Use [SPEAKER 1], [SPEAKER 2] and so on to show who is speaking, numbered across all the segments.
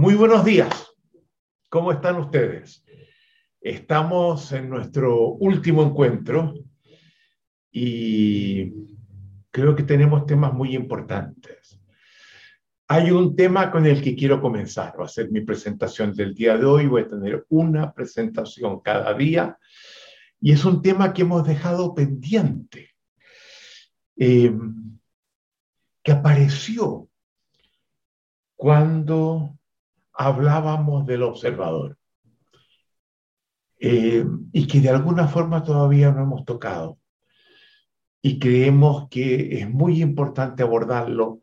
[SPEAKER 1] Muy buenos días. ¿Cómo están ustedes? Estamos en nuestro último encuentro y creo que tenemos temas muy importantes. Hay un tema con el que quiero comenzar. Va a ser mi presentación del día de hoy. Voy a tener una presentación cada día y es un tema que hemos dejado pendiente, eh, que apareció cuando hablábamos del observador eh, y que de alguna forma todavía no hemos tocado. Y creemos que es muy importante abordarlo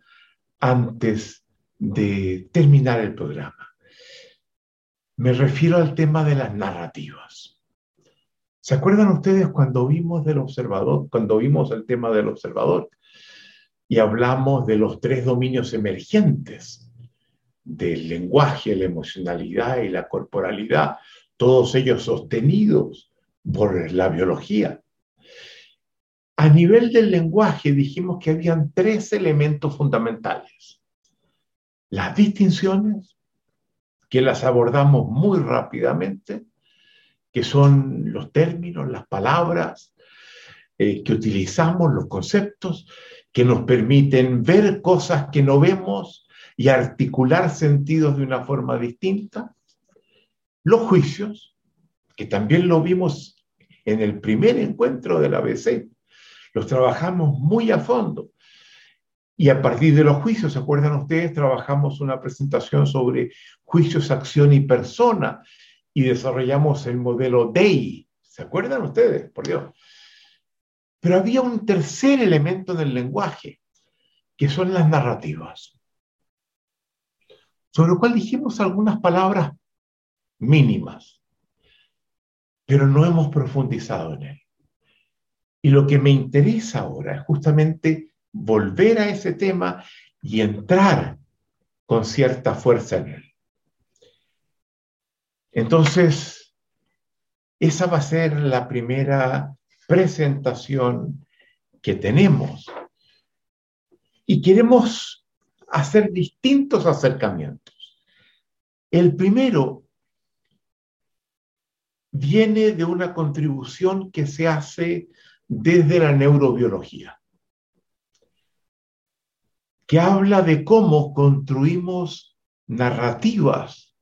[SPEAKER 1] antes de terminar el programa. Me refiero al tema de las narrativas. ¿Se acuerdan ustedes cuando vimos del observador, cuando vimos el tema del observador y hablamos de los tres dominios emergentes? Del lenguaje, la emocionalidad y la corporalidad, todos ellos sostenidos por la biología. A nivel del lenguaje dijimos que habían tres elementos fundamentales. Las distinciones, que las abordamos muy rápidamente, que son los términos, las palabras eh, que utilizamos, los conceptos, que nos permiten ver cosas que no vemos y articular sentidos de una forma distinta. Los juicios, que también lo vimos en el primer encuentro del ABC, los trabajamos muy a fondo. Y a partir de los juicios, ¿se acuerdan ustedes? Trabajamos una presentación sobre juicios, acción y persona y desarrollamos el modelo DEI. ¿Se acuerdan ustedes? Por Dios. Pero había un tercer elemento del lenguaje, que son las narrativas sobre lo cual dijimos algunas palabras mínimas, pero no hemos profundizado en él. Y lo que me interesa ahora es justamente volver a ese tema y entrar con cierta fuerza en él. Entonces, esa va a ser la primera presentación que tenemos. Y queremos hacer distintos acercamientos. El primero viene de una contribución que se hace desde la neurobiología, que habla de cómo construimos narrativas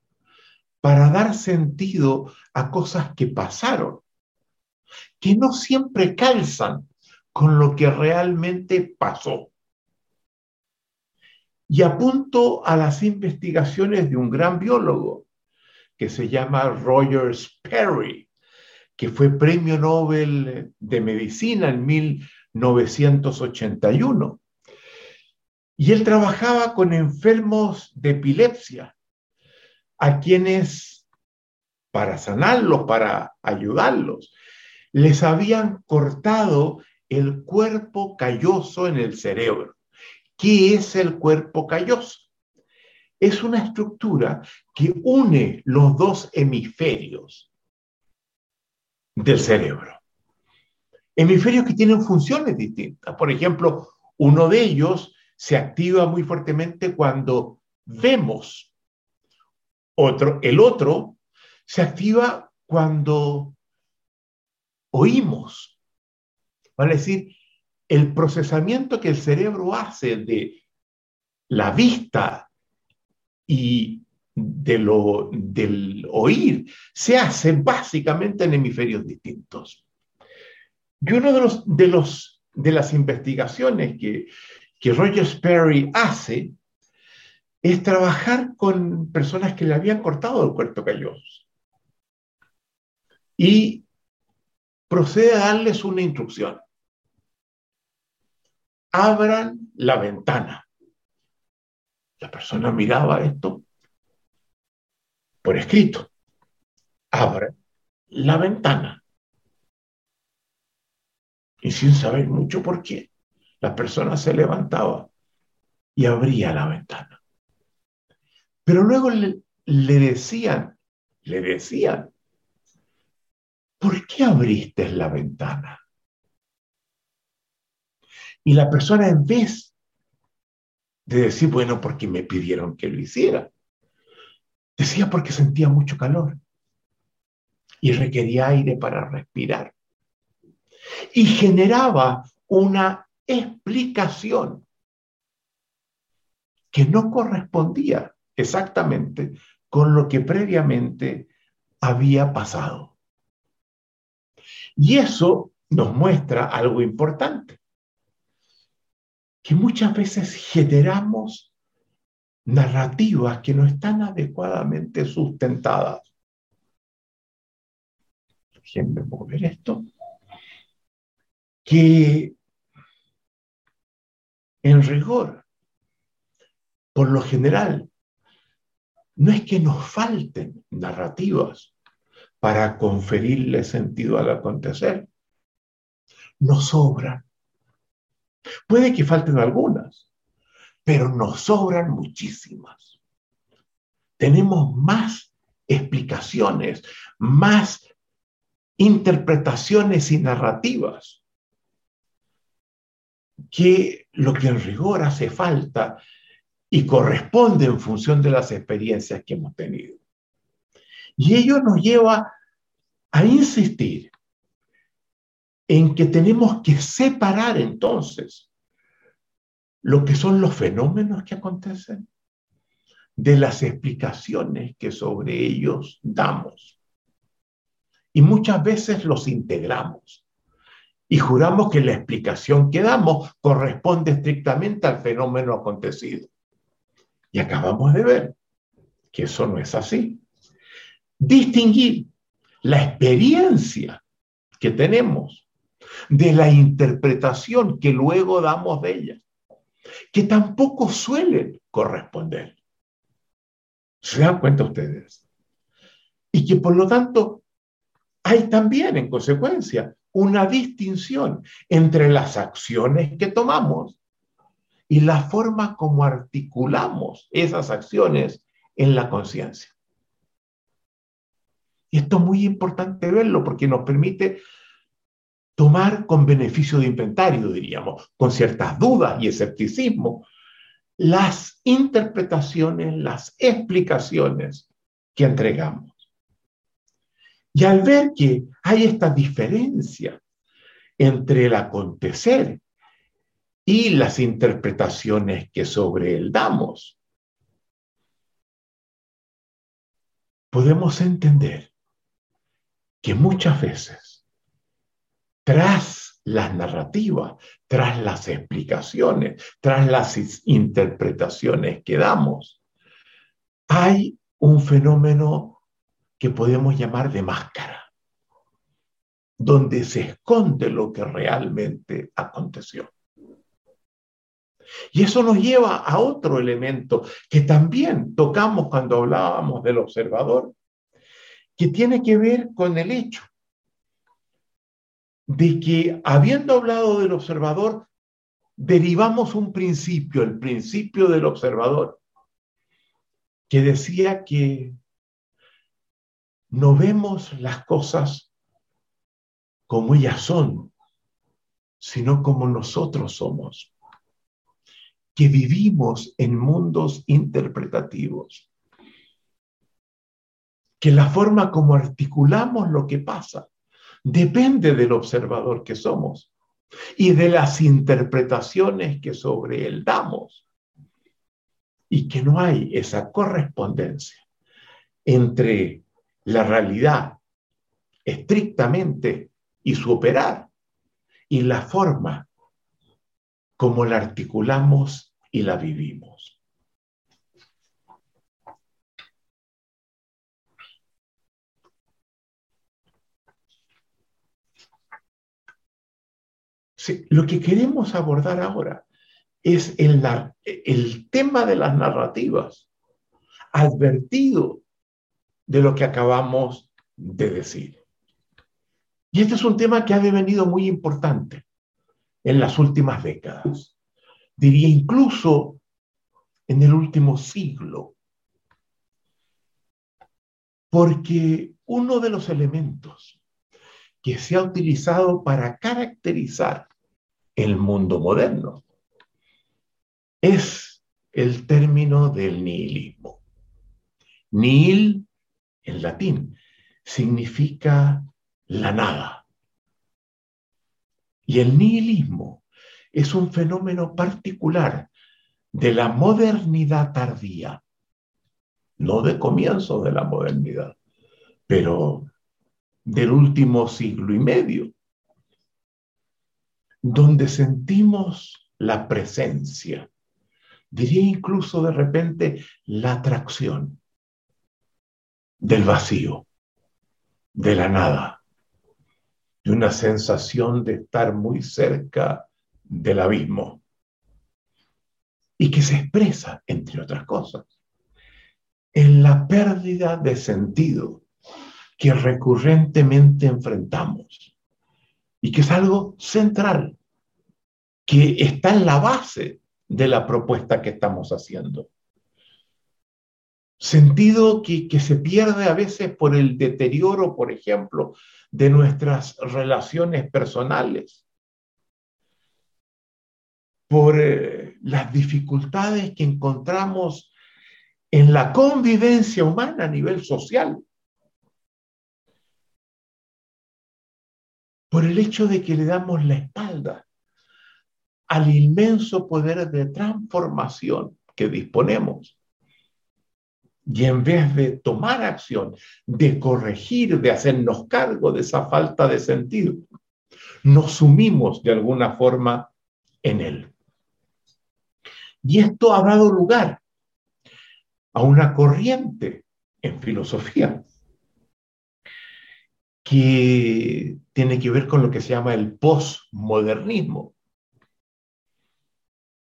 [SPEAKER 1] para dar sentido a cosas que pasaron, que no siempre calzan con lo que realmente pasó. Y apunto a las investigaciones de un gran biólogo que se llama Roger Sperry, que fue premio Nobel de Medicina en 1981. Y él trabajaba con enfermos de epilepsia, a quienes, para sanarlos, para ayudarlos, les habían cortado el cuerpo calloso en el cerebro. ¿Qué es el cuerpo calloso? Es una estructura que une los dos hemisferios del cerebro. Hemisferios que tienen funciones distintas. Por ejemplo, uno de ellos se activa muy fuertemente cuando vemos. Otro, el otro se activa cuando oímos. Vale decir, el procesamiento que el cerebro hace de la vista y de lo, del oír se hace básicamente en hemisferios distintos. Y uno de, los, de, los, de las investigaciones que, que Roger Sperry hace es trabajar con personas que le habían cortado el cuerpo calloso. Y procede a darles una instrucción abran la ventana. La persona miraba esto por escrito. Abre la ventana. Y sin saber mucho por qué, la persona se levantaba y abría la ventana. Pero luego le, le decían, le decían, ¿por qué abriste la ventana? Y la persona en vez de decir, bueno, porque me pidieron que lo hiciera, Decía porque sentía mucho calor y requería aire para respirar. Y generaba una explicación que no correspondía exactamente con lo que previamente había pasado. Y eso nos muestra algo importante, que muchas veces generamos narrativas que no están adecuadamente sustentadas. Déjenme mover esto. Que en rigor, por lo general, no es que nos falten narrativas para conferirle sentido al acontecer, nos sobran. Puede que falten algunas, pero nos sobran muchísimas. Tenemos más explicaciones, más interpretaciones y narrativas que lo que en rigor hace falta y corresponde en función de las experiencias que hemos tenido. Y ello nos lleva a insistir en que tenemos que separar entonces lo que son los fenómenos que acontecen de las explicaciones que sobre ellos damos. Y muchas veces los integramos y juramos que la explicación que damos corresponde estrictamente al fenómeno acontecido. Y acabamos de ver que eso no es así. Distinguir la experiencia que tenemos de la interpretación que luego damos de ella, que tampoco suelen corresponder. ¿Se dan cuenta ustedes? Y que por lo tanto hay también en consecuencia una distinción entre las acciones que tomamos y la forma como articulamos esas acciones en la conciencia. Y esto es muy importante verlo porque nos permite tomar con beneficio de inventario, diríamos, con ciertas dudas y escepticismo, las interpretaciones, las explicaciones que entregamos. Y al ver que hay esta diferencia entre el acontecer y las interpretaciones que sobre él damos, podemos entender que muchas veces, tras las narrativas, tras las explicaciones, tras las interpretaciones que damos, hay un fenómeno que podemos llamar de máscara, donde se esconde lo que realmente aconteció. Y eso nos lleva a otro elemento que también tocamos cuando hablábamos del observador, que tiene que ver con el hecho de que habiendo hablado del observador, derivamos un principio, el principio del observador, que decía que no vemos las cosas como ellas son, sino como nosotros somos que vivimos en mundos interpretativos, que la forma como articulamos lo que pasa depende del observador que somos y de las interpretaciones que sobre él damos, y que no hay esa correspondencia entre la realidad estrictamente y su operar y la forma como la articulamos y la vivimos. Lo que queremos abordar ahora es el, tema de las narrativas, advertido de lo que acabamos de decir. Y este es un tema que ha devenido muy importante en las últimas décadas. Diría incluso en el último siglo. Porque uno de los elementos que se ha utilizado para caracterizar el mundo moderno es el término del nihilismo. Nihil, en latín, significa la nada. Y el nihilismo es un fenómeno particular de la modernidad tardía, no de comienzo de la modernidad, pero del último siglo y medio, donde sentimos la presencia, diría incluso de repente la atracción del vacío, de la nada, de una sensación de estar muy cerca del abismo y que se expresa, entre otras cosas, en la pérdida de sentido que recurrentemente enfrentamos y que es algo central, que está en la base de la propuesta que estamos haciendo. Sentido que, que se pierde a veces por el deterioro, por ejemplo, de nuestras relaciones personales, por eh, las dificultades que encontramos en la convivencia humana a nivel social, por el hecho de que le damos la espalda al inmenso poder de transformación que disponemos. Y en vez de tomar acción, de corregir, de hacernos cargo de esa falta de sentido, nos sumimos de alguna forma en él. Y esto ha dado lugar a una corriente en filosofía que tiene que ver con lo que se llama el postmodernismo,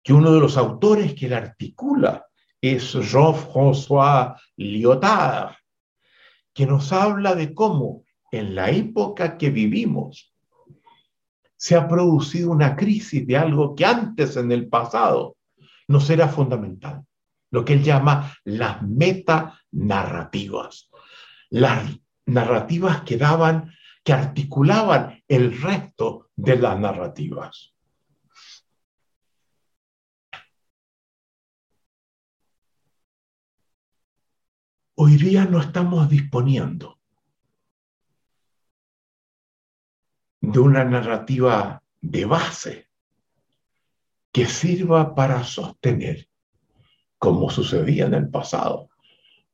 [SPEAKER 1] que uno de los autores que la articula es Jean-François Lyotard, que nos habla de cómo en la época que vivimos se ha producido una crisis de algo que antes en el pasado nos era fundamental, lo que él llama las metanarrativas, las narrativas que daban, que articulaban el resto de las narrativas. Hoy día no estamos disponiendo de una narrativa de base que sirva para sostener, como sucedía en el pasado,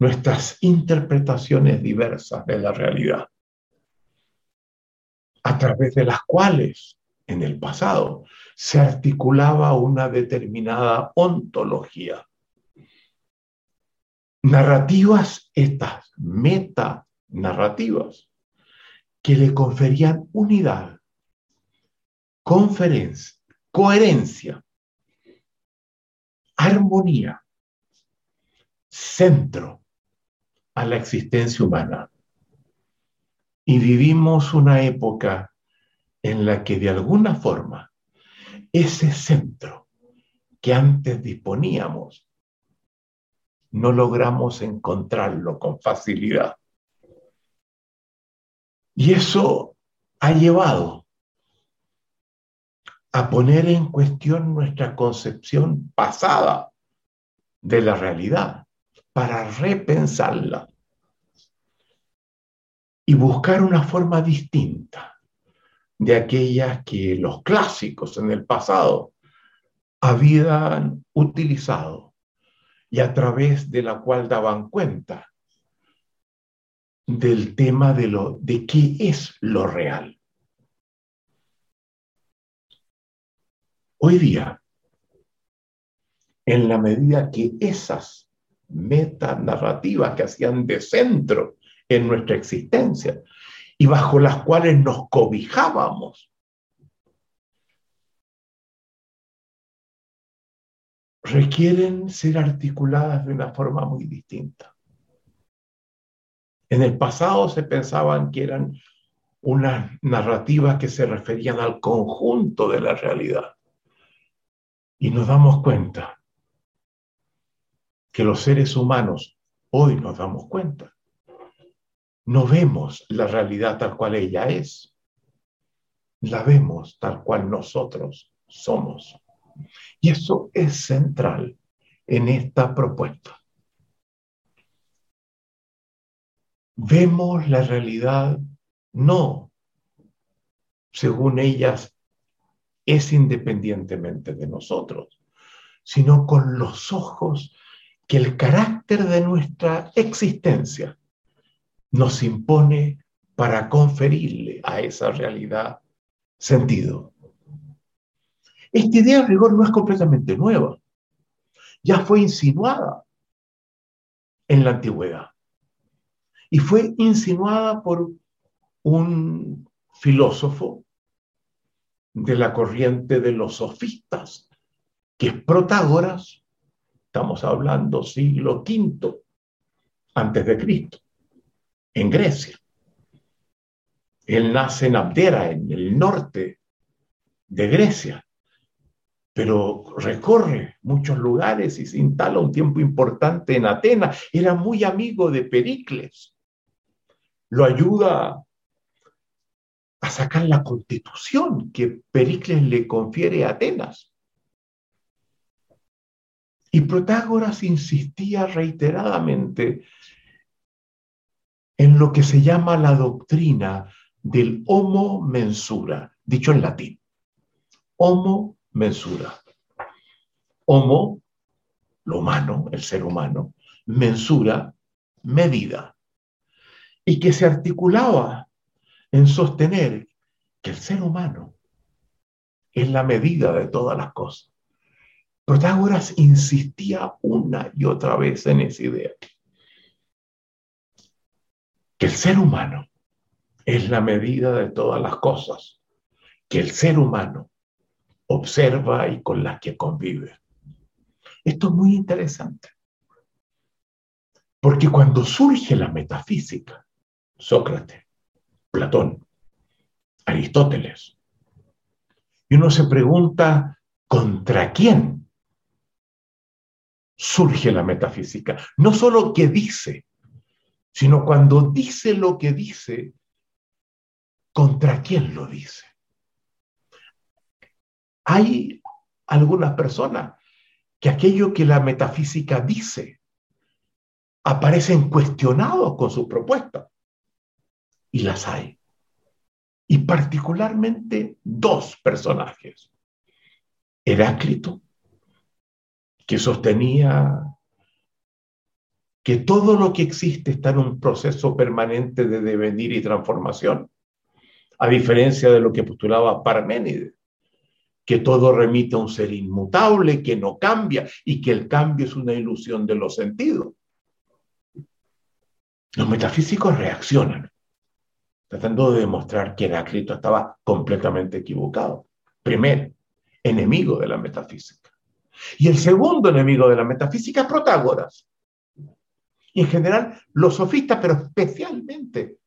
[SPEAKER 1] nuestras interpretaciones diversas de la realidad, a través de las cuales en el pasado se articulaba una determinada ontología. Narrativas, estas metanarrativas, que le conferían unidad, conferencia, coherencia armonía, centro a la existencia humana. Y vivimos una época en la que de alguna forma ese centro que antes disponíamos, no logramos encontrarlo con facilidad. Y eso ha llevado a poner en cuestión nuestra concepción pasada de la realidad, para repensarla y buscar una forma distinta de aquellas que los clásicos en el pasado habían utilizado y a través de la cual daban cuenta del tema de lo de qué es lo real. Hoy día, en la medida que esas metanarrativas que hacían de centro en nuestra existencia y bajo las cuales nos cobijábamos, requieren ser articuladas de una forma muy distinta. En el pasado se pensaban que eran unas narrativas que se referían al conjunto de la realidad. Y nos damos cuenta que los seres humanos, hoy nos damos cuenta, no vemos la realidad tal cual ella es, la vemos tal cual nosotros somos. Y eso es central en esta propuesta. vemos la realidad no según ellas es independientemente de nosotros, sino con los ojos que el carácter de nuestra existencia nos impone para conferirle a esa realidad sentido. Esta idea de rigor no es completamente nueva, ya fue insinuada en la antigüedad y fue insinuada por un filósofo de la corriente de los sofistas, que es Protágoras, estamos hablando siglo V antes de Cristo, en Grecia. Él nace en Abdera, en el norte de Grecia, pero recorre muchos lugares y se instala un tiempo importante en Atenas. Era muy amigo de Pericles. Lo ayuda a sacar la constitución que Pericles le confiere a Atenas. Y Protágoras insistía reiteradamente en lo que se llama la doctrina del homo mensura, dicho en latín. Homo mensura. Homo, lo humano, el ser humano, mensura, medida. Y que se articulaba en sostener que el ser humano es la medida de todas las cosas. Protágoras insistía una y otra vez en esa idea. Que el ser humano es la medida de todas las cosas que el ser humano observa y con las que convive. Esto es muy interesante. Porque cuando surge la metafísica, Sócrates, Platón, Aristóteles. Y uno se pregunta, ¿contra quién surge la metafísica? No solo que dice, sino cuando dice lo que dice, ¿contra quién lo dice? Hay algunas personas que aquello que la metafísica dice aparecen cuestionados con sus propuestas y las hay. Y particularmente dos personajes. Heráclito, que sostenía que todo lo que existe está en un proceso permanente de devenir y transformación, a diferencia de lo que postulaba Parménides, que todo remite a un ser inmutable, que no cambia y que el cambio es una ilusión de los sentidos. Los metafísicos reaccionan tratando de demostrar que Heráclito estaba completamente equivocado. Primer, enemigo de la metafísica. Y el segundo enemigo de la metafísica es Protágoras. Y en general, los sofistas, pero especialmente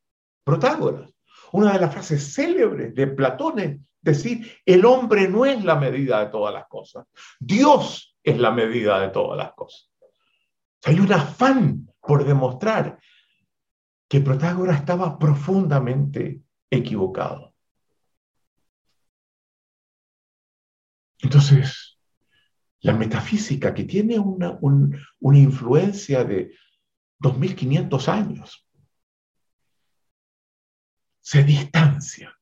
[SPEAKER 1] Protágoras. Una de las frases célebres de Platón es decir, el hombre no es la medida de todas las cosas. Dios es la medida de todas las cosas. Hay un afán por demostrar que Protágoras estaba profundamente equivocado. Entonces, la metafísica que tiene una, una influencia de 2500 años, se distancia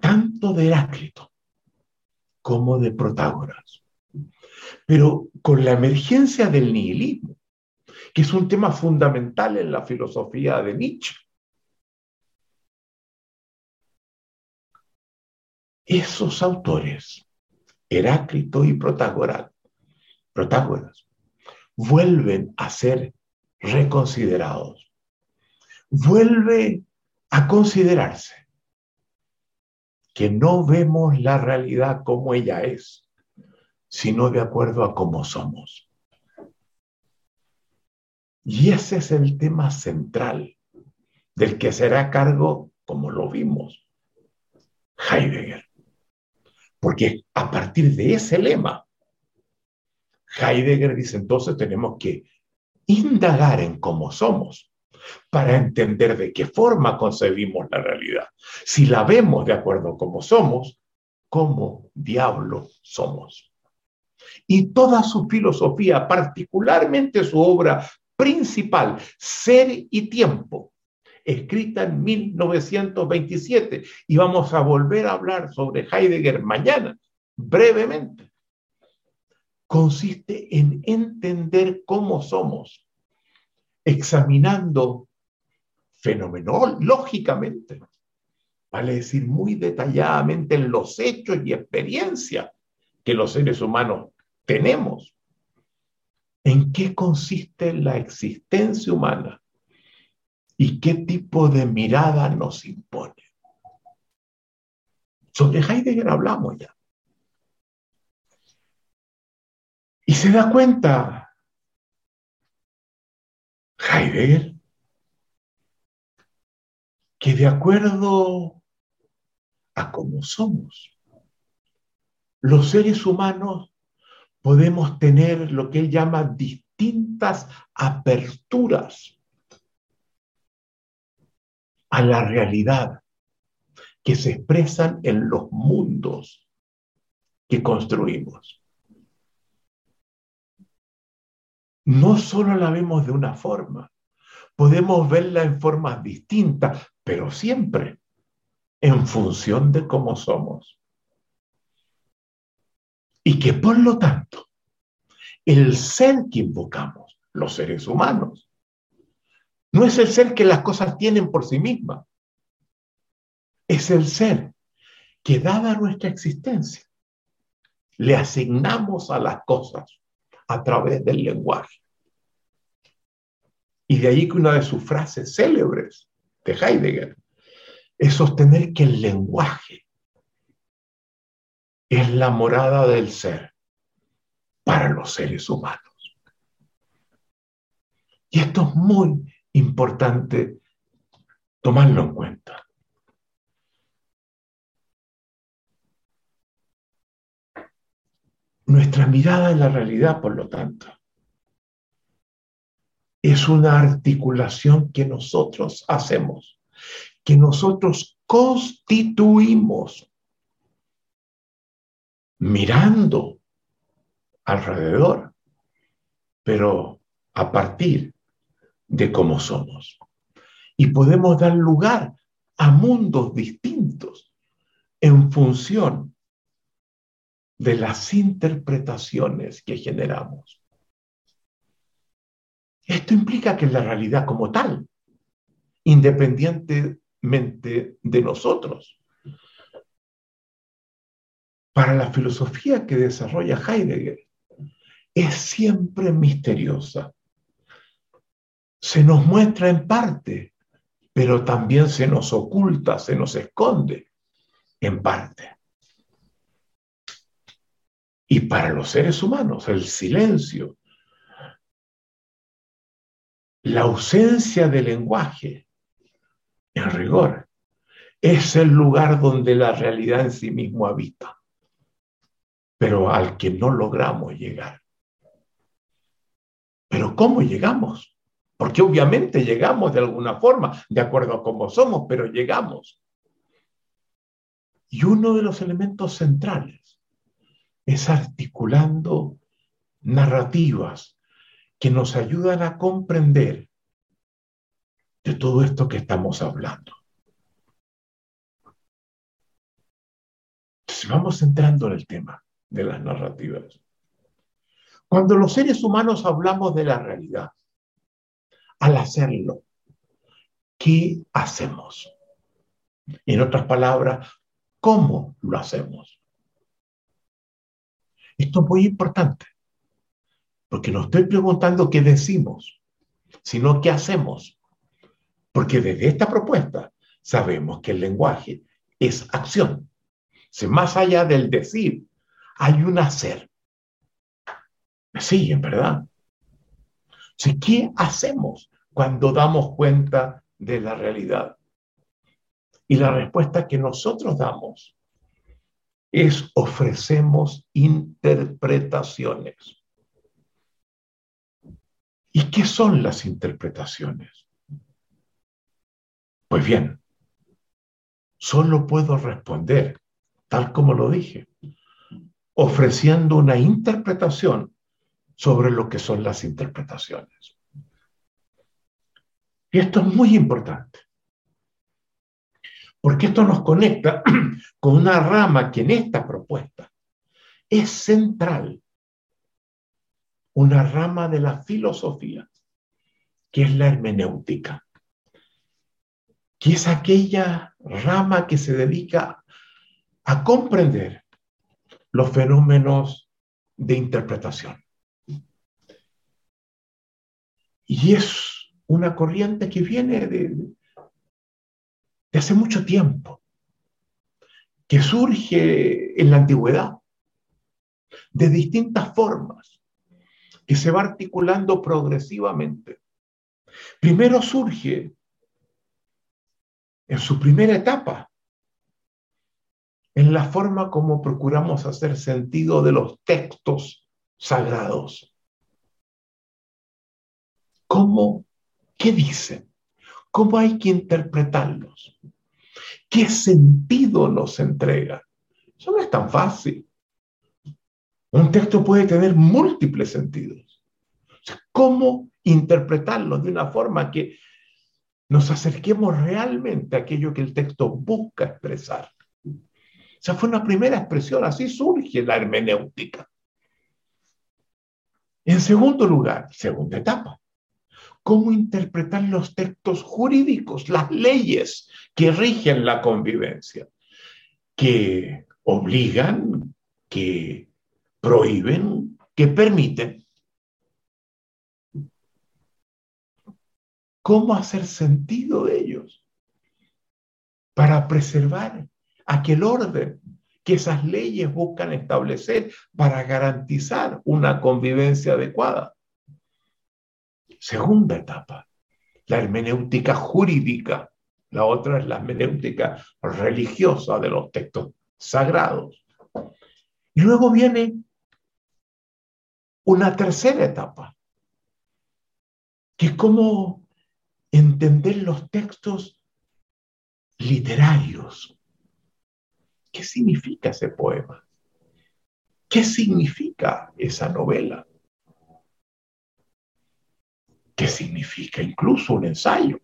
[SPEAKER 1] tanto de Heráclito como de Protágoras. Pero con la emergencia del nihilismo, que es un tema fundamental en la filosofía de Nietzsche. Esos autores, Heráclito y Protágoras, vuelven a ser reconsiderados. Vuelve a considerarse que no vemos la realidad como ella es, sino de acuerdo a cómo somos. Y ese es el tema central del que será cargo, como lo vimos, Heidegger. Porque a partir de ese lema, Heidegger dice entonces tenemos que indagar en cómo somos para entender de qué forma concebimos la realidad. Si la vemos de acuerdo a cómo somos, ¿cómo diablo somos? Y toda su filosofía, particularmente su obra principal, Ser y Tiempo, escrita en 1927. Y vamos a volver a hablar sobre Heidegger mañana, brevemente. Consiste en entender cómo somos, examinando fenomenológicamente, vale decir muy detalladamente en los hechos y experiencias que los seres humanos tenemos. ¿En qué consiste la existencia humana? ¿Y qué tipo de mirada nos impone? Sobre Heidegger hablamos ya. Y se da cuenta Heidegger que de acuerdo a cómo somos, los seres humanos podemos tener lo que él llama distintas aperturas a la realidad que se expresan en los mundos que construimos. No solo la vemos de una forma, podemos verla en formas distintas, pero siempre en función de cómo somos. Y que por lo tanto, el ser que invocamos, los seres humanos, no es el ser que las cosas tienen por sí mismas, es el ser que dada nuestra existencia, le asignamos a las cosas a través del lenguaje. Y de ahí que una de sus frases célebres de Heidegger, es sostener que el lenguaje es la morada del ser para los seres humanos. Y esto es muy importante tomarlo en cuenta. Nuestra mirada en la realidad, por lo tanto, es una articulación que nosotros hacemos, que nosotros constituimos mirando alrededor, pero a partir de cómo somos. Y podemos dar lugar a mundos distintos en función de las interpretaciones que generamos. Esto implica que la realidad como tal, independientemente de nosotros, para la filosofía que desarrolla Heidegger, es siempre misteriosa. Se nos muestra en parte, pero también se nos oculta, se nos esconde en parte. Y para los seres humanos, el silencio la ausencia de lenguaje, en rigor, es el lugar donde la realidad en sí mismo habita, pero al que no logramos llegar. Pero ¿cómo llegamos? Porque obviamente llegamos de alguna forma, de acuerdo a cómo somos, pero llegamos. Y uno de los elementos centrales es articulando narrativas que nos ayudan a comprender de todo esto que estamos hablando. Entonces vamos entrando en el tema de las narrativas. Cuando los seres humanos hablamos de la realidad, al hacerlo, ¿qué hacemos? En otras palabras, ¿cómo lo hacemos? Esto es muy importante. Porque no estoy preguntando qué decimos, sino qué hacemos. Porque desde esta propuesta sabemos que el lenguaje es acción. Si más allá del decir, hay un hacer. ¿Me siguen, verdad? ¿Qué hacemos cuando damos cuenta de la realidad? Y la respuesta que nosotros damos es ofrecemos interpretaciones. ¿Y qué son las interpretaciones? Pues bien, solo puedo responder, tal como lo dije, ofreciendo una interpretación sobre lo que son las interpretaciones. Y esto es muy importante, porque esto nos conecta con una rama que en esta propuesta es central, una rama de la filosofía, que es la hermenéutica, que es aquella rama que se dedica a comprender los fenómenos de interpretación. Y es una corriente que viene de, hace mucho tiempo, que surge en la antigüedad de distintas formas, que se va articulando progresivamente. Primero surge en su primera etapa, en la forma como procuramos hacer sentido de los textos sagrados. ¿Cómo? ¿Qué dicen? ¿Cómo hay que interpretarlos? ¿Qué sentido nos entrega? Eso no es tan fácil. Un texto puede tener múltiples sentidos. ¿Cómo interpretarlo de una forma que nos acerquemos realmente a aquello que el texto busca expresar? Esa fue una primera expresión, así surge la hermenéutica. En segundo lugar, segunda etapa, cómo interpretar los textos jurídicos, las leyes que rigen la convivencia, que obligan, que prohíben, que permiten. ¿Cómo hacer sentido de ellos para preservar aquel orden que esas leyes buscan establecer para garantizar una convivencia adecuada? Segunda etapa, la hermenéutica jurídica. La otra es la hermenéutica religiosa de los textos sagrados. Y luego viene una tercera etapa, que es como entender los textos literarios. ¿Qué significa ese poema? ¿Qué significa esa novela? ¿Qué significa incluso un ensayo?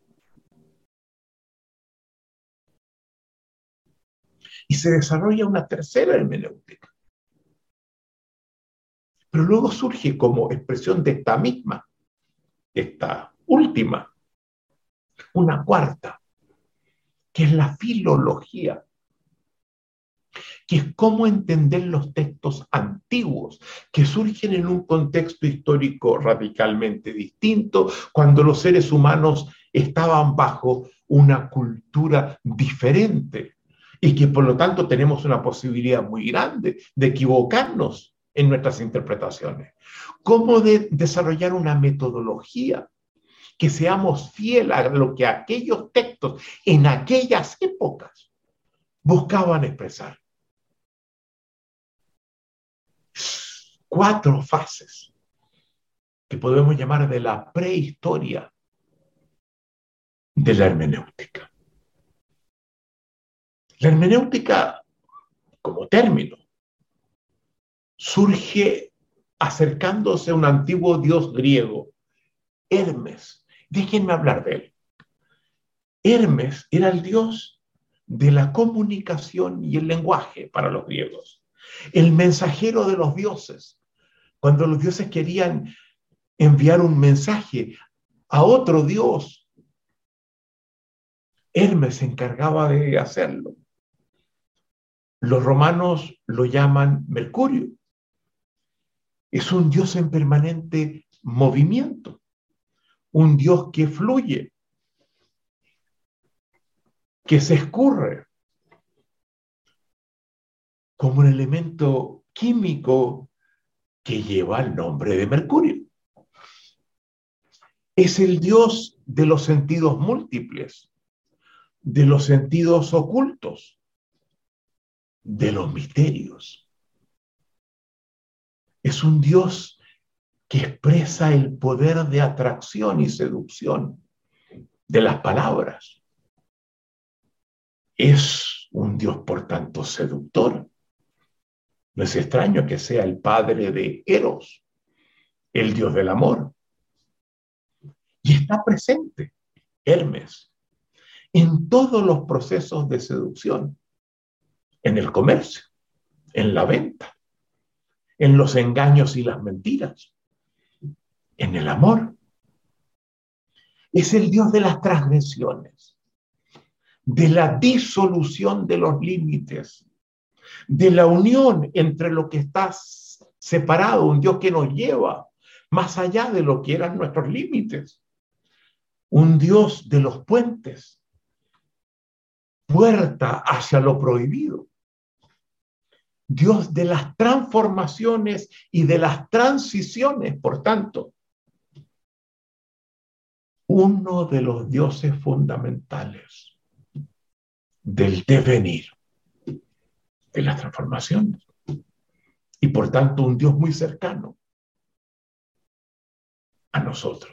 [SPEAKER 1] Y se desarrolla una tercera hermenéutica. Pero luego surge como expresión de esta misma, esta última, una cuarta, que es la filología que es cómo entender los textos antiguos, que surgen en un contexto histórico radicalmente distinto, cuando los seres humanos estaban bajo una cultura diferente y que por lo tanto tenemos una posibilidad muy grande de equivocarnos en nuestras interpretaciones. Cómo de desarrollar una metodología que seamos fieles a lo que aquellos textos en aquellas épocas buscaban expresar. Cuatro fases que podemos llamar de la prehistoria de la hermenéutica. La hermenéutica, como término, surge acercándose a un antiguo dios griego, Hermes. Déjenme hablar de él. Hermes era el dios de la comunicación y el lenguaje para los griegos el mensajero de los dioses. Cuando los dioses querían enviar un mensaje a otro dios, Hermes se encargaba de hacerlo. Los romanos lo llaman Mercurio. Es un dios en permanente movimiento, un dios que fluye, que se escurre, como un elemento químico que lleva el nombre de Mercurio. Es el dios de los sentidos múltiples, de los sentidos ocultos, de los misterios. Es un dios que expresa el poder de atracción y seducción de las palabras. Es un dios, por tanto, seductor. No es extraño que sea el padre de Eros, el dios del amor. Y está presente Hermes, en todos los procesos de seducción, en el comercio, en la venta, en los engaños y las mentiras, en el amor. Es el Dios de las transgresiones, de la disolución de los límites, de la unión entre lo que está separado, un Dios que nos lleva más allá de lo que eran nuestros límites, un Dios de los puentes, puerta hacia lo prohibido. Dios de las transformaciones y de las transiciones, por tanto, uno de los dioses fundamentales del devenir, de las transformaciones, y por tanto un Dios muy cercano a nosotros.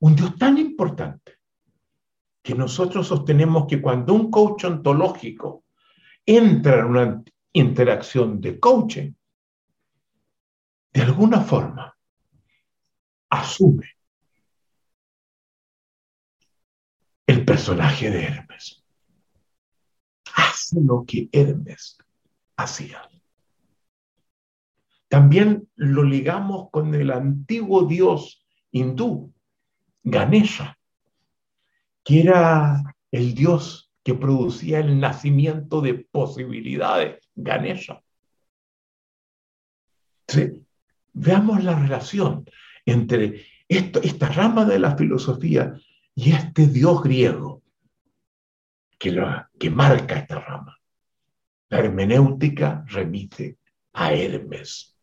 [SPEAKER 1] Un Dios tan importante que nosotros sostenemos que cuando un coach ontológico entra en una interacción de coaching, de alguna forma asume el personaje de Hermes. Hace lo que Hermes hacía. También lo ligamos con el antiguo dios hindú, Ganesha, que era el dios que producía el nacimiento de posibilidades, Ganesha. veamos la relación entre esta rama de la filosofía y este dios griego que, que marca esta rama. La hermenéutica remite a Hermes.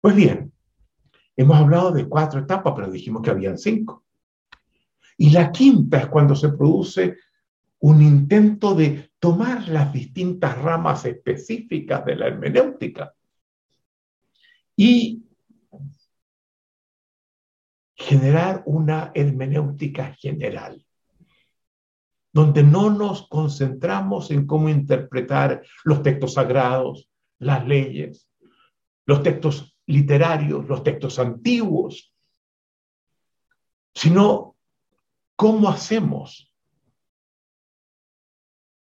[SPEAKER 1] Pues bien, hemos hablado de cuatro etapas, pero dijimos que habían cinco. Y la quinta es cuando se produce un intento de tomar las distintas ramas específicas de la hermenéutica y generar una hermenéutica general, donde no nos concentramos en cómo interpretar los textos sagrados, las leyes, los textos literarios, los textos antiguos, sino ¿Cómo hacemos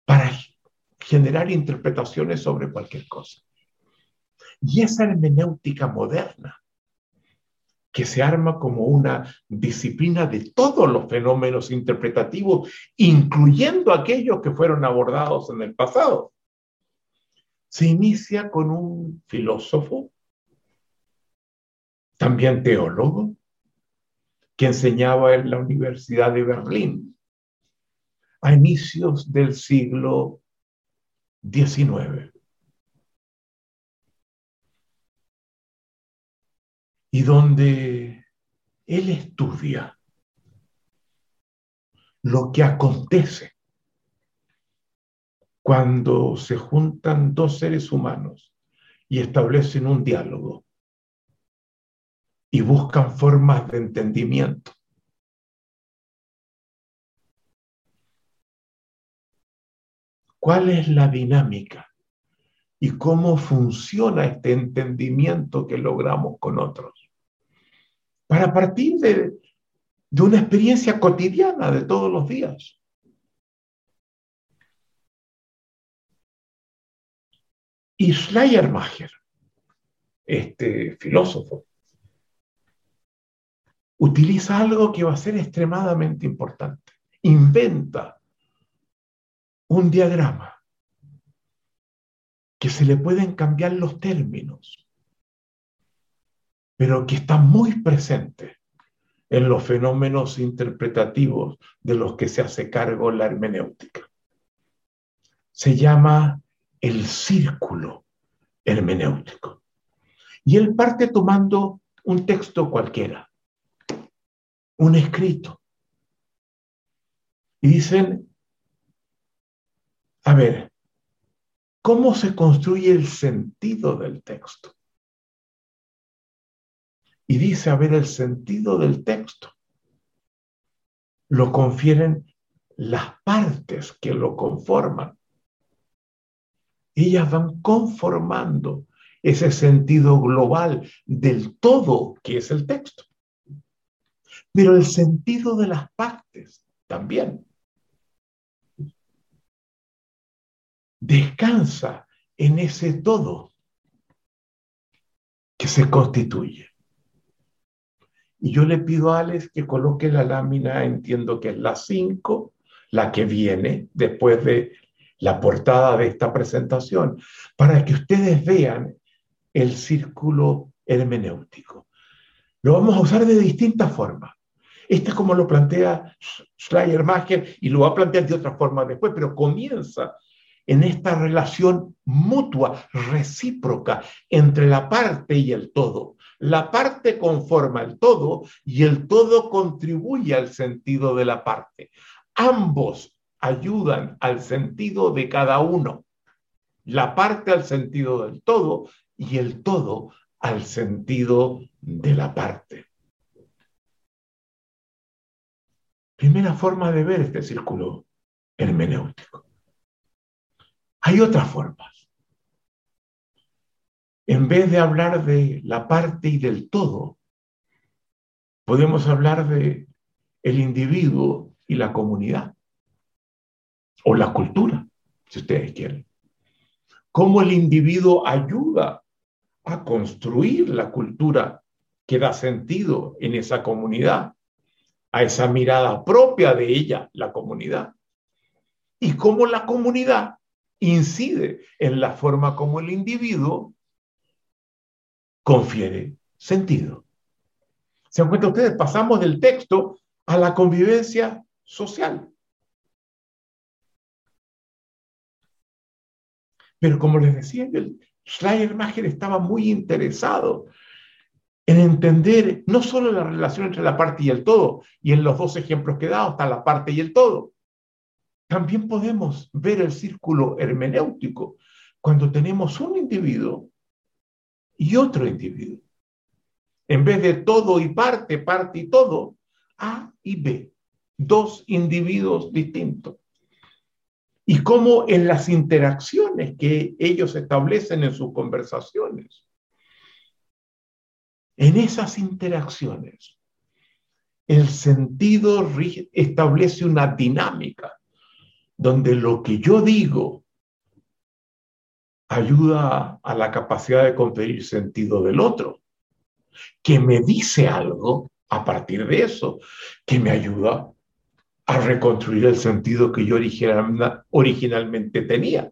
[SPEAKER 1] para generar interpretaciones sobre cualquier cosa? Y esa hermenéutica moderna, que se arma como una disciplina de todos los fenómenos interpretativos, incluyendo aquellos que fueron abordados en el pasado, se inicia con un filósofo, también teólogo, que enseñaba en la Universidad de Berlín a inicios del siglo XIX. Y donde él estudia lo que acontece cuando se juntan dos seres humanos y establecen un diálogo y buscan formas de entendimiento. ¿Cuál es la dinámica y cómo funciona este entendimiento que logramos con otros? Para partir de, de una experiencia cotidiana de todos los días. Y Schleiermacher, este filósofo, utiliza algo que va a ser extremadamente importante. Inventa un diagrama que se le pueden cambiar los términos, pero que está muy presente en los fenómenos interpretativos de los que se hace cargo la hermenéutica. Se llama el círculo hermenéutico. Y él parte tomando un texto cualquiera un escrito. Y dicen, a ver, ¿cómo se construye el sentido del texto? Y dice, a ver, el sentido del texto lo confieren las partes que lo conforman. Ellas van conformando ese sentido global del todo que es el texto. pero el sentido de las partes también. Descansa en ese todo que se constituye. Y yo le pido a Alex que coloque la lámina, entiendo que es la 5, la que viene después de la portada de esta presentación, para que ustedes vean el círculo hermenéutico. Lo vamos a usar de distintas formas. Este es como lo plantea Schleiermacher y lo va a plantear de otra forma después, pero comienza en esta relación mutua, recíproca entre la parte y el todo. La parte conforma el todo y el todo contribuye al sentido de la parte. Ambos ayudan al sentido de cada uno. La parte al sentido del todo y el todo al sentido de la parte. Primera forma de ver este círculo hermenéutico. Hay otras formas. En vez de hablar de la parte y del todo, podemos hablar de el individuo y la comunidad o la cultura, si ustedes quieren. Cómo el individuo ayuda a construir la cultura que da sentido en esa comunidad, a esa mirada propia de ella, la comunidad. Y cómo la comunidad incide en la forma como el individuo confiere sentido. ¿Se dan cuenta ustedes? Pasamos del texto a la convivencia social. Pero como les decía, el Schleiermacher estaba muy interesado en entender no solo la relación entre la parte y el todo, y en los dos ejemplos que he dado está la parte y el todo. También podemos ver el círculo hermenéutico cuando tenemos un individuo y otro individuo. En vez de todo y parte, parte y todo, A y B, dos individuos distintos y cómo en las interacciones que ellos establecen en sus conversaciones, en esas interacciones, el sentido establece una dinámica donde lo que yo digo ayuda a la capacidad de conferir sentido del otro, que me dice algo a partir de eso, que me ayuda a reconstruir el sentido que yo originalmente tenía.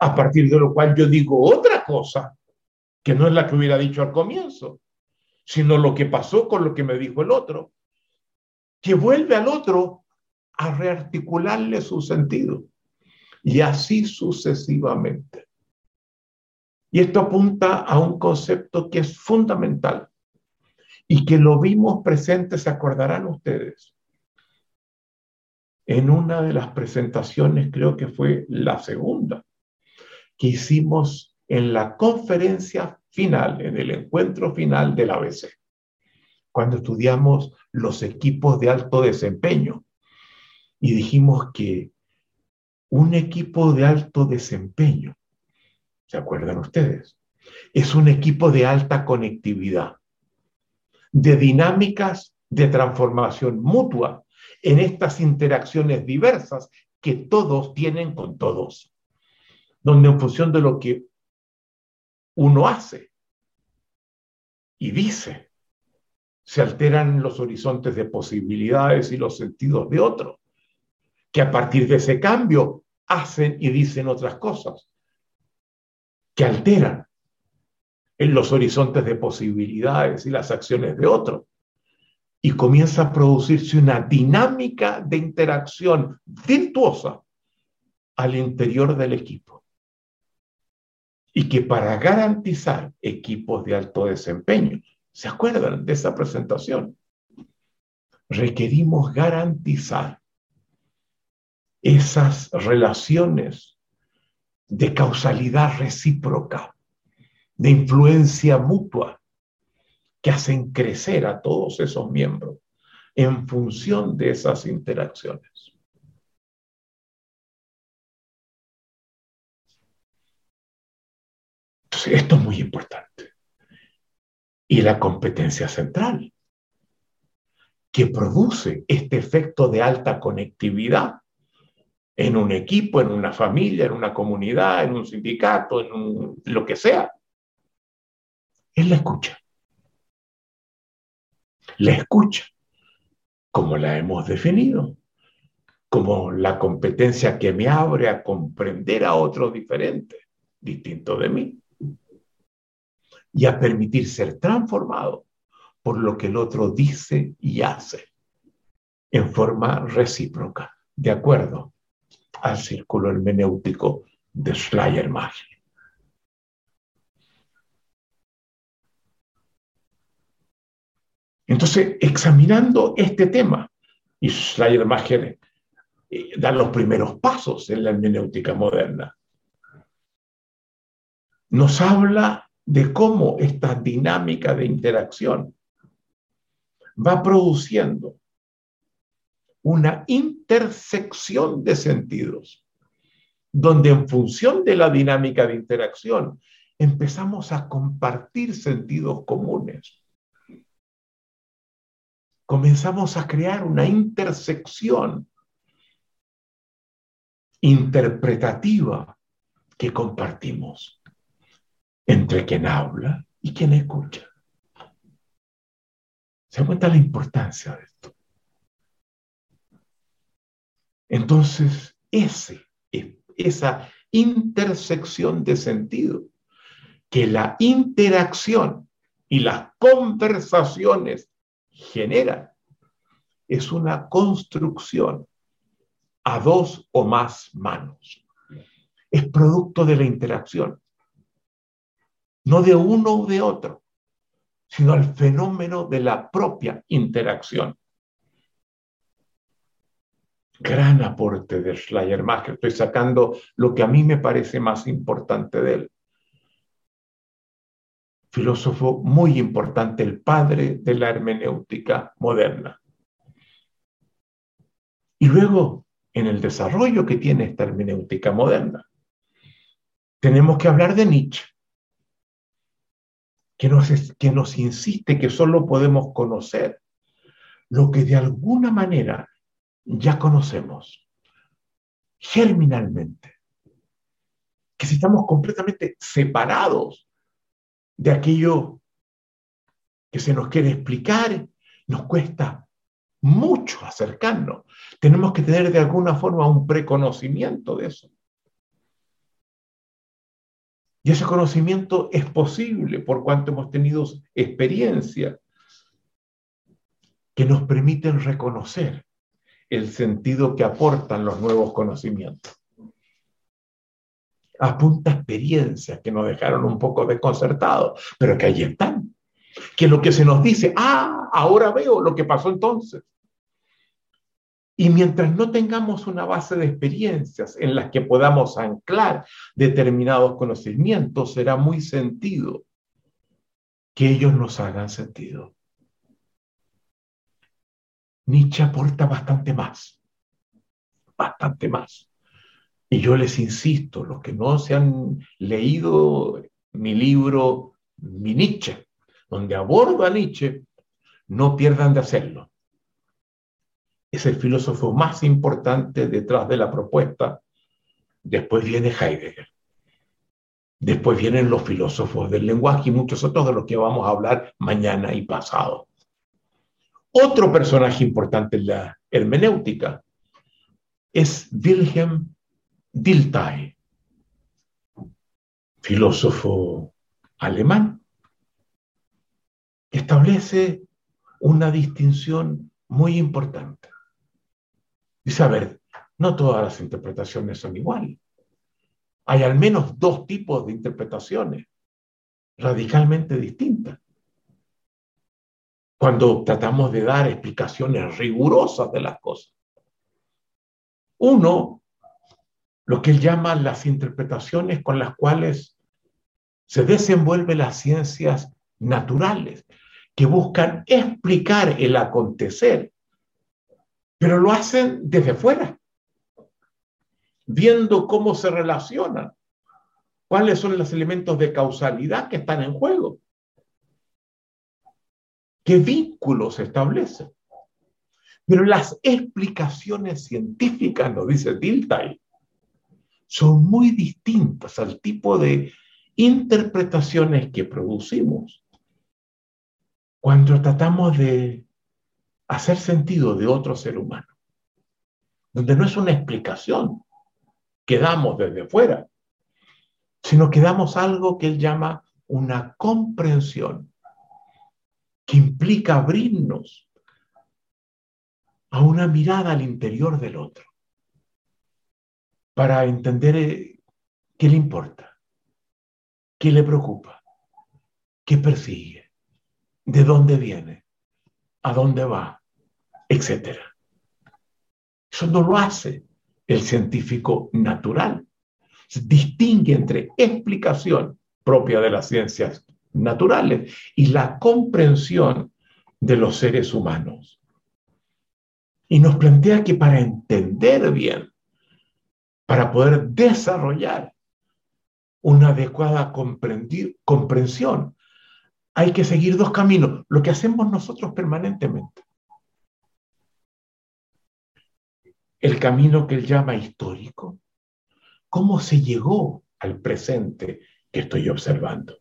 [SPEAKER 1] A partir de lo cual yo digo otra cosa, que no es la que hubiera dicho al comienzo, sino lo que pasó con lo que me dijo el otro, que vuelve al otro a rearticularle su sentido. Y así sucesivamente. Y esto apunta a un concepto que es fundamental y que lo vimos presente, se acordarán ustedes, en una de las presentaciones, creo que fue la segunda, que hicimos en la conferencia final, en el encuentro final del ABC, cuando estudiamos los equipos de alto desempeño. Y dijimos que un equipo de alto desempeño, ¿se acuerdan ustedes? Es un equipo de alta conectividad, de dinámicas de transformación mutua en estas interacciones diversas que todos tienen con todos, donde en función de lo que uno hace y dice, se alteran los horizontes de posibilidades y los sentidos de otro, que a partir de ese cambio hacen y dicen otras cosas, que alteran en los horizontes de posibilidades y las acciones de otro y comienza a producirse una dinámica de interacción virtuosa al interior del equipo. Y que para garantizar equipos de alto desempeño, ¿se acuerdan de esa presentación? Requerimos garantizar esas relaciones de causalidad recíproca, de influencia mutua, que hacen crecer a todos esos miembros en función de esas interacciones. Entonces, esto es muy importante. Y la competencia central. que produce este efecto de alta conectividad en un equipo, en una familia, en una comunidad, en un sindicato, en lo que sea, es la escucha. La escucha, como la hemos definido, como la competencia que me abre a comprender a otro diferente, distinto de mí, y a permitir ser transformado por lo que el otro dice y hace en forma recíproca, de acuerdo al círculo hermenéutico de Schleiermacher. Entonces, examinando este tema, y Schleiermacher eh, da los primeros pasos en la hermenéutica moderna, nos habla de cómo esta dinámica de interacción va produciendo una intersección de sentidos, donde en función de la dinámica de interacción empezamos a compartir sentidos comunes. Comenzamos a crear una intersección interpretativa que compartimos entre quien habla y quien escucha. ¿Se cuenta la importancia de Entonces, ese, esa intersección de sentido que la interacción y las conversaciones generan es una construcción a dos o más manos. Es producto de la interacción, no de uno u de otro, sino al fenómeno de la propia interacción gran aporte de Schleiermacher. Estoy sacando lo que a mí me parece más importante de él. Filósofo muy importante, el padre de la hermenéutica moderna. Y luego, en el desarrollo que tiene esta hermenéutica moderna, tenemos que hablar de Nietzsche, que nos, insiste que solo podemos conocer lo que de alguna manera ya conocemos germinalmente que si estamos completamente separados de aquello que se nos quiere explicar, nos cuesta mucho acercarnos. Tenemos que tener de alguna forma un preconocimiento de eso. Y ese conocimiento es posible por cuanto hemos tenido experiencias que nos permiten reconocer el sentido que aportan los nuevos conocimientos. Apunta experiencias que nos dejaron un poco desconcertados, pero que ahí están. Que lo que se nos dice, ah, ahora veo lo que pasó entonces. Y mientras no tengamos una base de experiencias en las que podamos anclar determinados conocimientos, será muy sentido que ellos nos hagan sentido. Nietzsche aporta bastante más, bastante más. Y yo les insisto, los que no se han leído mi libro, mi Nietzsche, donde abordo a Nietzsche, no pierdan de hacerlo. Es el filósofo más importante detrás de la propuesta. Después viene Heidegger. Después vienen los filósofos del lenguaje y muchos otros de los que vamos a hablar mañana y pasado. Otro personaje importante en la hermenéutica es Wilhelm Dilthey, filósofo alemán, que establece una distinción muy importante. Dice, a ver, no todas las interpretaciones son iguales. Hay al menos dos tipos de interpretaciones radicalmente distintas cuando tratamos de dar explicaciones rigurosas de las cosas. Uno, lo que él llama las interpretaciones con las cuales se desenvuelven las ciencias naturales, que buscan explicar el acontecer, pero lo hacen desde fuera, viendo cómo se relacionan, cuáles son los elementos de causalidad que están en juego. ¿Qué vínculos establecen? Pero las explicaciones científicas, nos dice Dilthey, son muy distintas al tipo de interpretaciones que producimos cuando tratamos de hacer sentido de otro ser humano, donde no es una explicación que damos desde fuera, sino que damos algo que él llama una comprensión, que implica abrirnos a una mirada al interior del otro, para entender eh, qué le importa, qué le preocupa, qué persigue, de dónde viene, a dónde va, etc. Eso no lo hace el científico natural. distingue entre explicación propia de las ciencias naturales y la comprensión de los seres humanos. Y nos plantea que para entender bien, para poder desarrollar una adecuada comprensión, hay que seguir dos caminos, lo que hacemos nosotros permanentemente. El camino que él llama histórico, cómo se llegó al presente que estoy observando.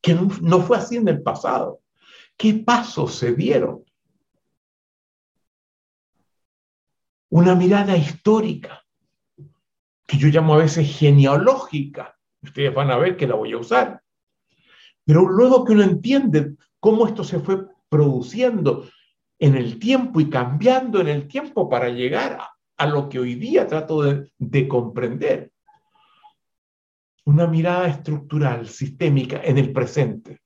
[SPEAKER 1] Que no fue así en el pasado. ¿Qué pasos se dieron? Una mirada histórica, que yo llamo a veces genealógica. Ustedes van a ver que la voy a usar. Pero luego que uno entiende cómo esto se fue produciendo en el tiempo y cambiando en el tiempo para llegar a, lo que hoy día trato de comprender, una mirada estructural, sistémica en el presente,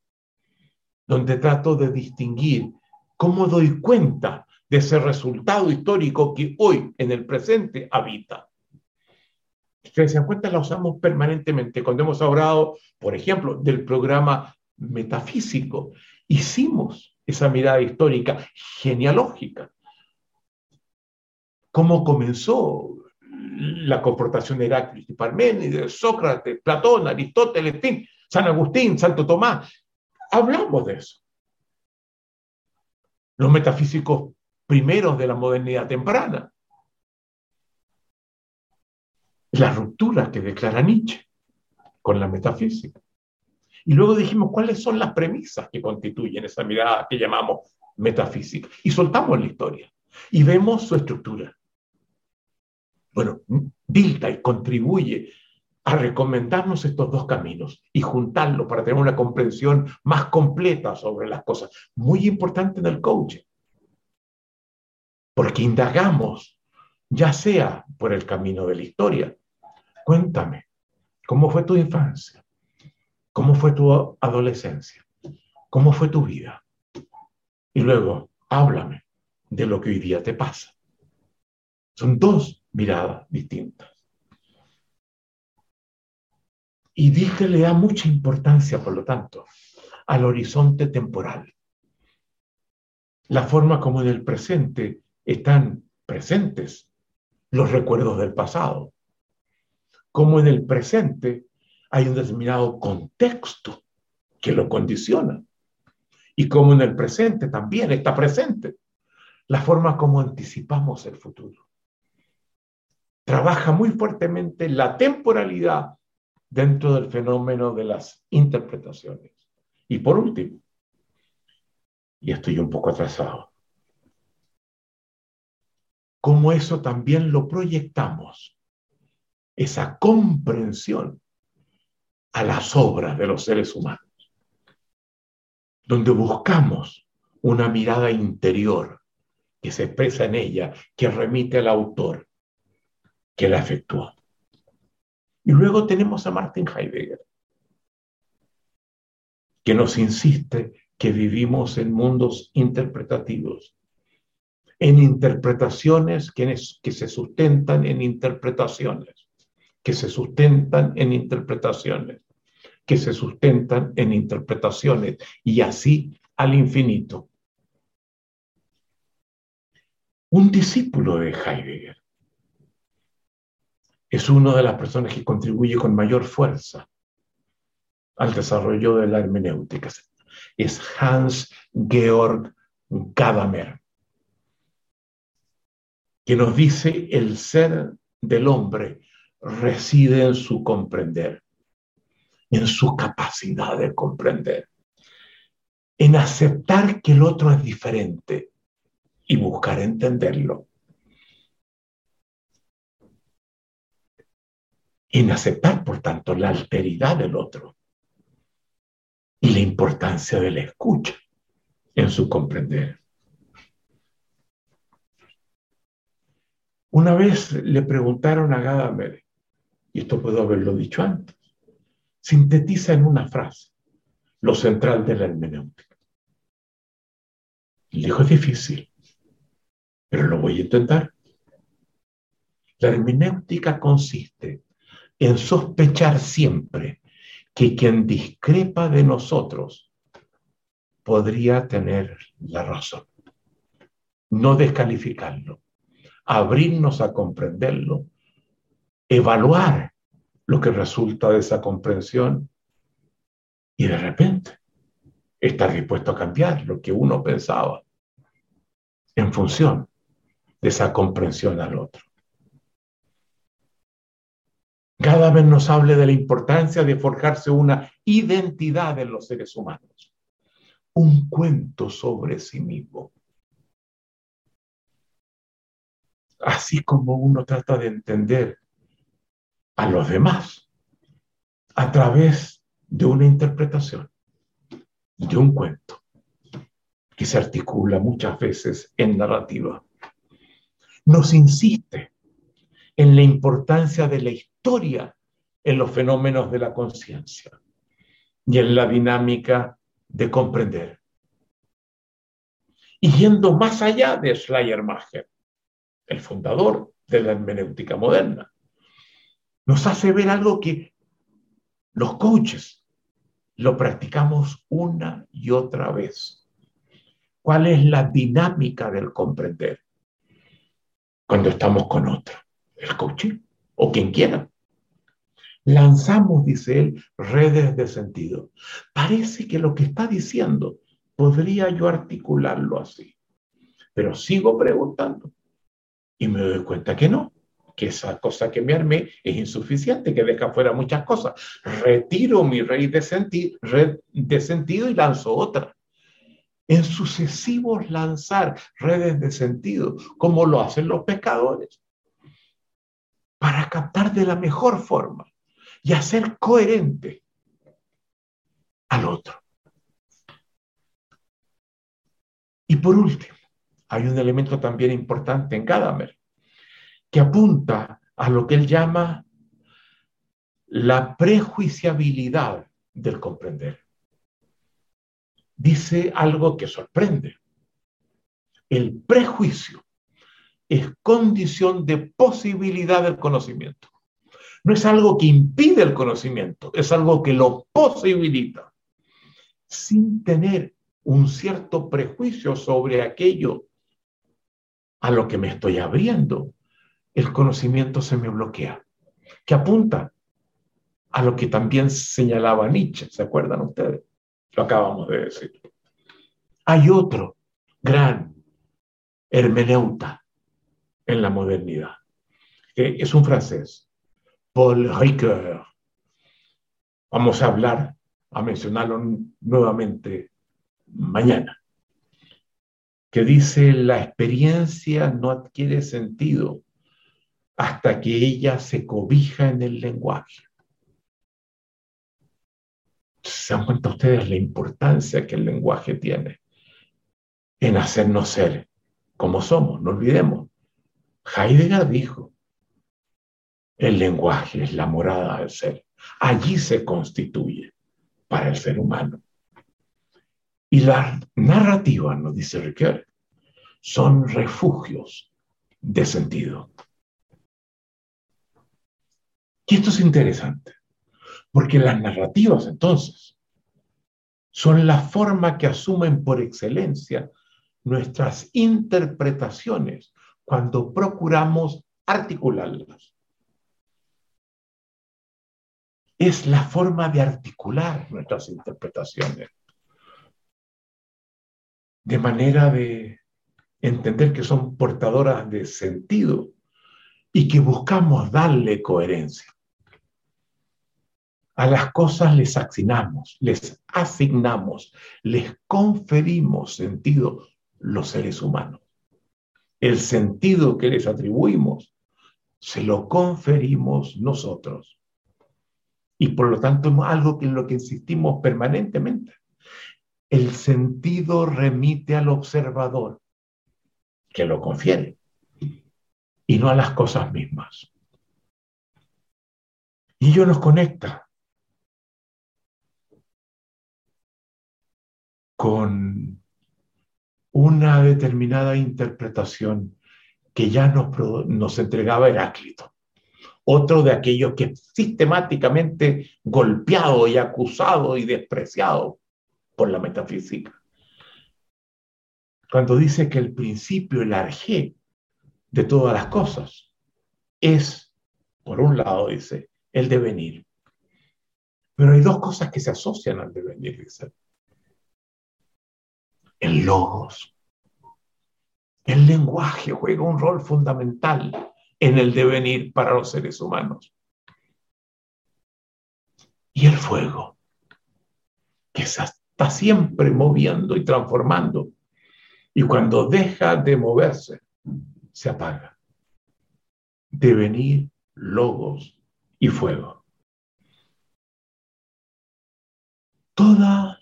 [SPEAKER 1] donde trato de distinguir cómo doy cuenta de ese resultado histórico que hoy en el presente habita. Ustedes se dan cuenta, la usamos permanentemente. Cuando hemos hablado, por ejemplo, del programa metafísico, hicimos esa mirada histórica genealógica. ¿Cómo comenzó la comportación de Heráclito Parménides, Sócrates, Platón, Aristóteles, San Agustín, Santo Tomás. Hablamos de eso. Los metafísicos primeros de la modernidad temprana. La ruptura que declara Nietzsche con la metafísica. Y luego dijimos cuáles son las premisas que constituyen esa mirada que llamamos metafísica. Y soltamos la historia y vemos su estructura. Bueno, Dilthey contribuye a recomendarnos estos dos caminos y juntarlos para tener una comprensión más completa sobre las cosas. Muy importante en el coaching. Porque indagamos, ya sea por el camino de la historia. Cuéntame, ¿cómo fue tu infancia? ¿Cómo fue tu adolescencia? ¿Cómo fue tu vida? Y luego, háblame de lo que hoy día te pasa. Son dos miradas distintas. Y dije le da mucha importancia, por lo tanto, al horizonte temporal. La forma como en el presente están presentes los recuerdos del pasado. Como en el presente hay un determinado contexto que lo condiciona. Y como en el presente también está presente la forma como anticipamos el futuro trabaja muy fuertemente la temporalidad dentro del fenómeno de las interpretaciones. Y por último, y estoy un poco atrasado, cómo eso también lo proyectamos, esa comprensión a las obras de los seres humanos, donde buscamos una mirada interior que se expresa en ella, que remite al autor, que la efectuó. Y luego tenemos a Martin Heidegger, que nos insiste que vivimos en mundos interpretativos, en interpretaciones que, que se sustentan en interpretaciones, que se sustentan en interpretaciones, que se sustentan en interpretaciones, y así al infinito. Un discípulo de Heidegger es una de las personas que contribuye con mayor fuerza al desarrollo de la hermenéutica. Es Hans Georg Gadamer. que nos dice el ser del hombre reside en su comprender, en su capacidad de comprender, en aceptar que el otro es diferente y buscar entenderlo. En aceptar, por tanto, la alteridad del otro y la importancia de la escucha en su comprender. Una vez le preguntaron a Gadamer, y esto puedo haberlo dicho antes, sintetiza en una frase lo central de la hermenéutica. Le dijo, es difícil, pero lo voy a intentar. La hermenéutica consiste en sospechar siempre que quien discrepa de nosotros podría tener la razón. No descalificarlo, abrirnos a comprenderlo, evaluar lo que resulta de esa comprensión y de repente estar dispuesto a cambiar lo que uno pensaba en función de esa comprensión al otro. Cada vez nos hable de la importancia de forjarse una identidad en los seres humanos, un cuento sobre sí mismo. Así como uno trata de entender a los demás a través de una interpretación, de un cuento, que se articula muchas veces en narrativa. Nos insiste en la importancia de la historia en los fenómenos de la conciencia y en la dinámica de comprender. Y yendo más allá de Schleiermacher, el fundador de la hermenéutica moderna, nos hace ver algo que los coaches lo practicamos una y otra vez. ¿Cuál es la dinámica del comprender? Cuando estamos con otro, el coaching o quien quiera. Lanzamos, dice él, redes de sentido. Parece que lo que está diciendo podría yo articularlo así, pero sigo preguntando y me doy cuenta que no que esa cosa que me armé es insuficiente, que deja fuera muchas cosas. Retiro mi red de, red de sentido y lanzo otra. En sucesivos lanzar redes de sentido, como lo hacen los pescadores, para captar de la mejor forma y hacer coherente al otro. Y por último, hay un elemento también importante en Gadamer, que apunta a lo que él llama la prejuiciabilidad del comprender. Dice algo que sorprende. El prejuicio es condición de posibilidad del conocimiento. No es algo que impide el conocimiento, es algo que lo posibilita. Sin tener un cierto prejuicio sobre aquello a lo que me estoy abriendo, el conocimiento se me bloquea, que apunta a lo que también señalaba Nietzsche, ¿se acuerdan ustedes? Lo acabamos de decir. Hay otro gran hermeneuta en la modernidad, que es un francés, Paul Ricoeur. Vamos a hablar, a mencionarlo nuevamente mañana, que dice, la experiencia no adquiere sentido hasta que ella se cobija en el lenguaje. ¿Se dan cuenta ustedes la importancia que el lenguaje tiene en hacernos ser como somos? No olvidemos. Heidegger dijo, el lenguaje es la morada del ser. Allí se constituye para el ser humano. Y las narrativas, nos dice Riquet, son refugios de sentido. Y esto es interesante, porque las narrativas entonces son la forma que asumen por excelencia nuestras interpretaciones cuando procuramos articularlas. Es la forma de articular nuestras interpretaciones de manera de entender que son portadoras de sentido y que buscamos darle coherencia. A las cosas les asignamos, les asignamos, les conferimos sentido los seres humanos. El sentido que les atribuimos se lo conferimos nosotros. Y por lo tanto es algo en lo que insistimos permanentemente. El sentido remite al observador, que lo confiere, y no a las cosas mismas. Y ello nos conecta con una determinada interpretación que ya nos, nos entregaba Heráclito otro de aquellos que sistemáticamente golpeado y acusado y despreciado por la metafísica. Cuando dice que el principio, el arjé de todas las cosas es, por un lado, dice, el devenir. Pero hay dos cosas que se asocian al devenir, dice. El logos. El lenguaje juega un rol fundamental en el devenir para los seres humanos. Y el fuego, que se está siempre moviendo y transformando. Y cuando deja de moverse, se apaga. Devenir, logos y fuego. Toda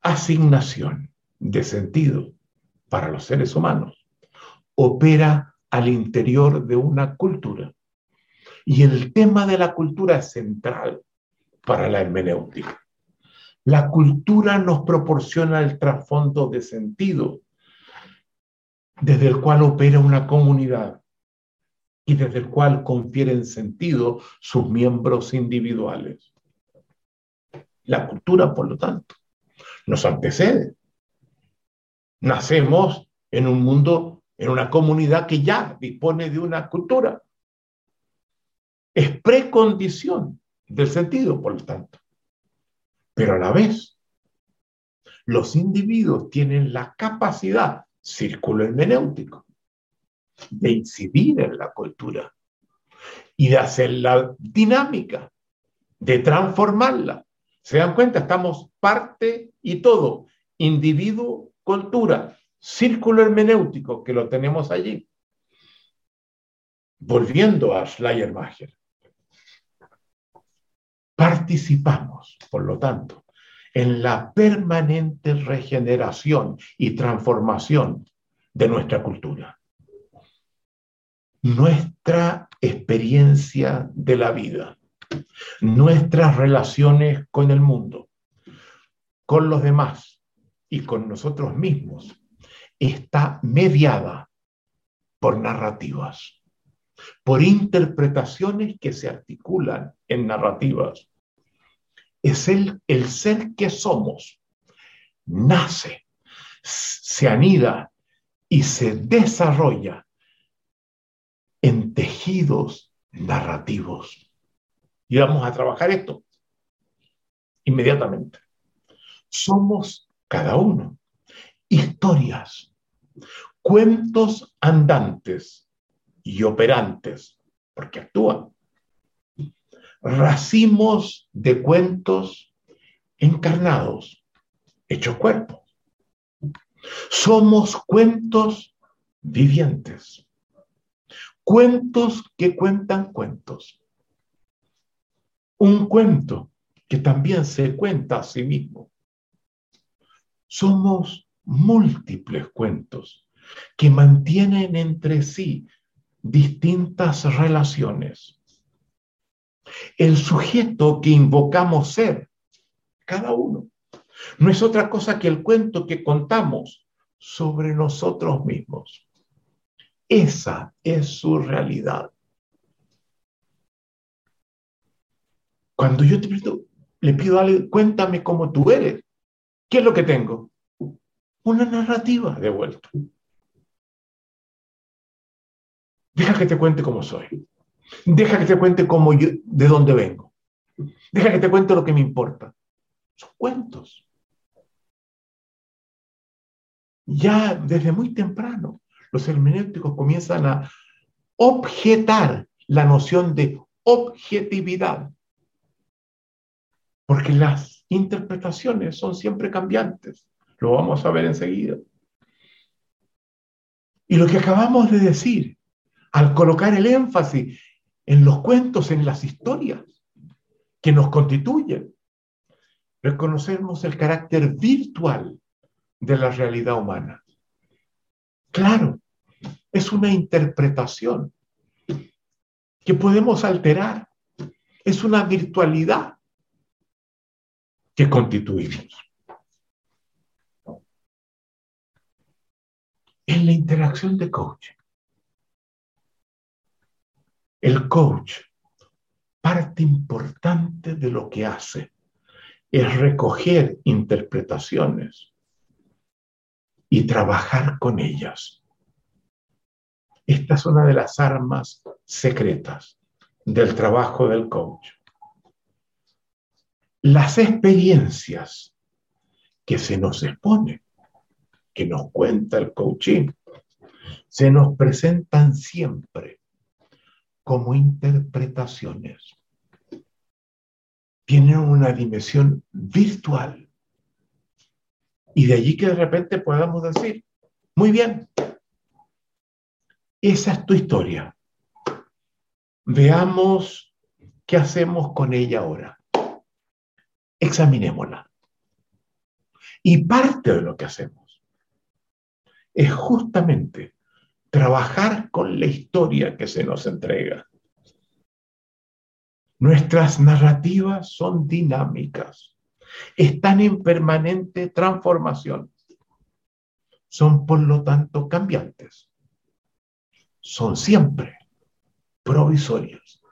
[SPEAKER 1] asignación de sentido para los seres humanos opera al interior de una cultura. Y el tema de la cultura es central para la hermenéutica. La cultura nos proporciona el trasfondo de sentido desde el cual opera una comunidad y desde el cual confieren sentido sus miembros individuales. La cultura, por lo tanto, nos antecede. Nacemos en un mundo en una comunidad que ya dispone de una cultura. Es precondición del sentido, por lo tanto. Pero a la vez, los individuos tienen la capacidad, círculo hermenéutico, de incidir en la cultura y de hacerla dinámica, de transformarla. ¿Se dan cuenta? Estamos parte y todo, individuo, cultura, círculo hermenéutico que lo tenemos allí. Volviendo a Schleiermacher, participamos, por lo tanto, en la permanente regeneración y transformación de nuestra cultura. Nuestra experiencia de la vida, nuestras relaciones con el mundo, con los demás y con nosotros mismos está mediada por narrativas, por interpretaciones que se articulan en narrativas. Es el, el ser que somos, nace, se anida y se desarrolla en tejidos narrativos. Y vamos a trabajar esto inmediatamente. Somos cada uno historias cuentos andantes y operantes, porque actúan. Racimos de cuentos encarnados, hechos cuerpos. Somos cuentos vivientes. Cuentos que cuentan cuentos. Un cuento que también se cuenta a sí mismo. Somos múltiples cuentos que mantienen entre sí distintas relaciones. El sujeto que invocamos ser, cada uno, no es otra cosa que el cuento que contamos sobre nosotros mismos. Esa es su realidad. Cuando yo te pido, le pido a alguien, cuéntame cómo tú eres, ¿qué es lo que tengo? Una narrativa de vuelta. Deja que te cuente cómo soy. Deja que te cuente cómo yo, de dónde vengo. Deja que te cuente lo que me importa. Son cuentos. ya desde muy temprano los hermenéuticos comienzan a objetar la noción de objetividad, porque las interpretaciones son siempre cambiantes, lo vamos a ver enseguida. Y lo que acabamos de decir, al colocar el énfasis en los cuentos, en las historias que nos constituyen, reconocemos el carácter virtual de la realidad humana. Claro, es una interpretación que podemos alterar. Es una virtualidad que constituimos. En la interacción de coaching, el coach, parte importante de lo que hace es recoger interpretaciones y trabajar con ellas. Esta es una de las armas secretas del trabajo del coach. Las experiencias que se nos expone, que nos cuenta el coaching, se nos presentan siempre como interpretaciones. Tienen una dimensión virtual. Y de allí que de repente podamos decir, muy bien, esa es tu historia. Veamos qué hacemos con ella ahora. Examinémosla. Y parte de lo que hacemos es justamente trabajar con la historia que se nos entrega. Nuestras narrativas son dinámicas, están en permanente transformación, son por lo tanto cambiantes son siempre provisorios.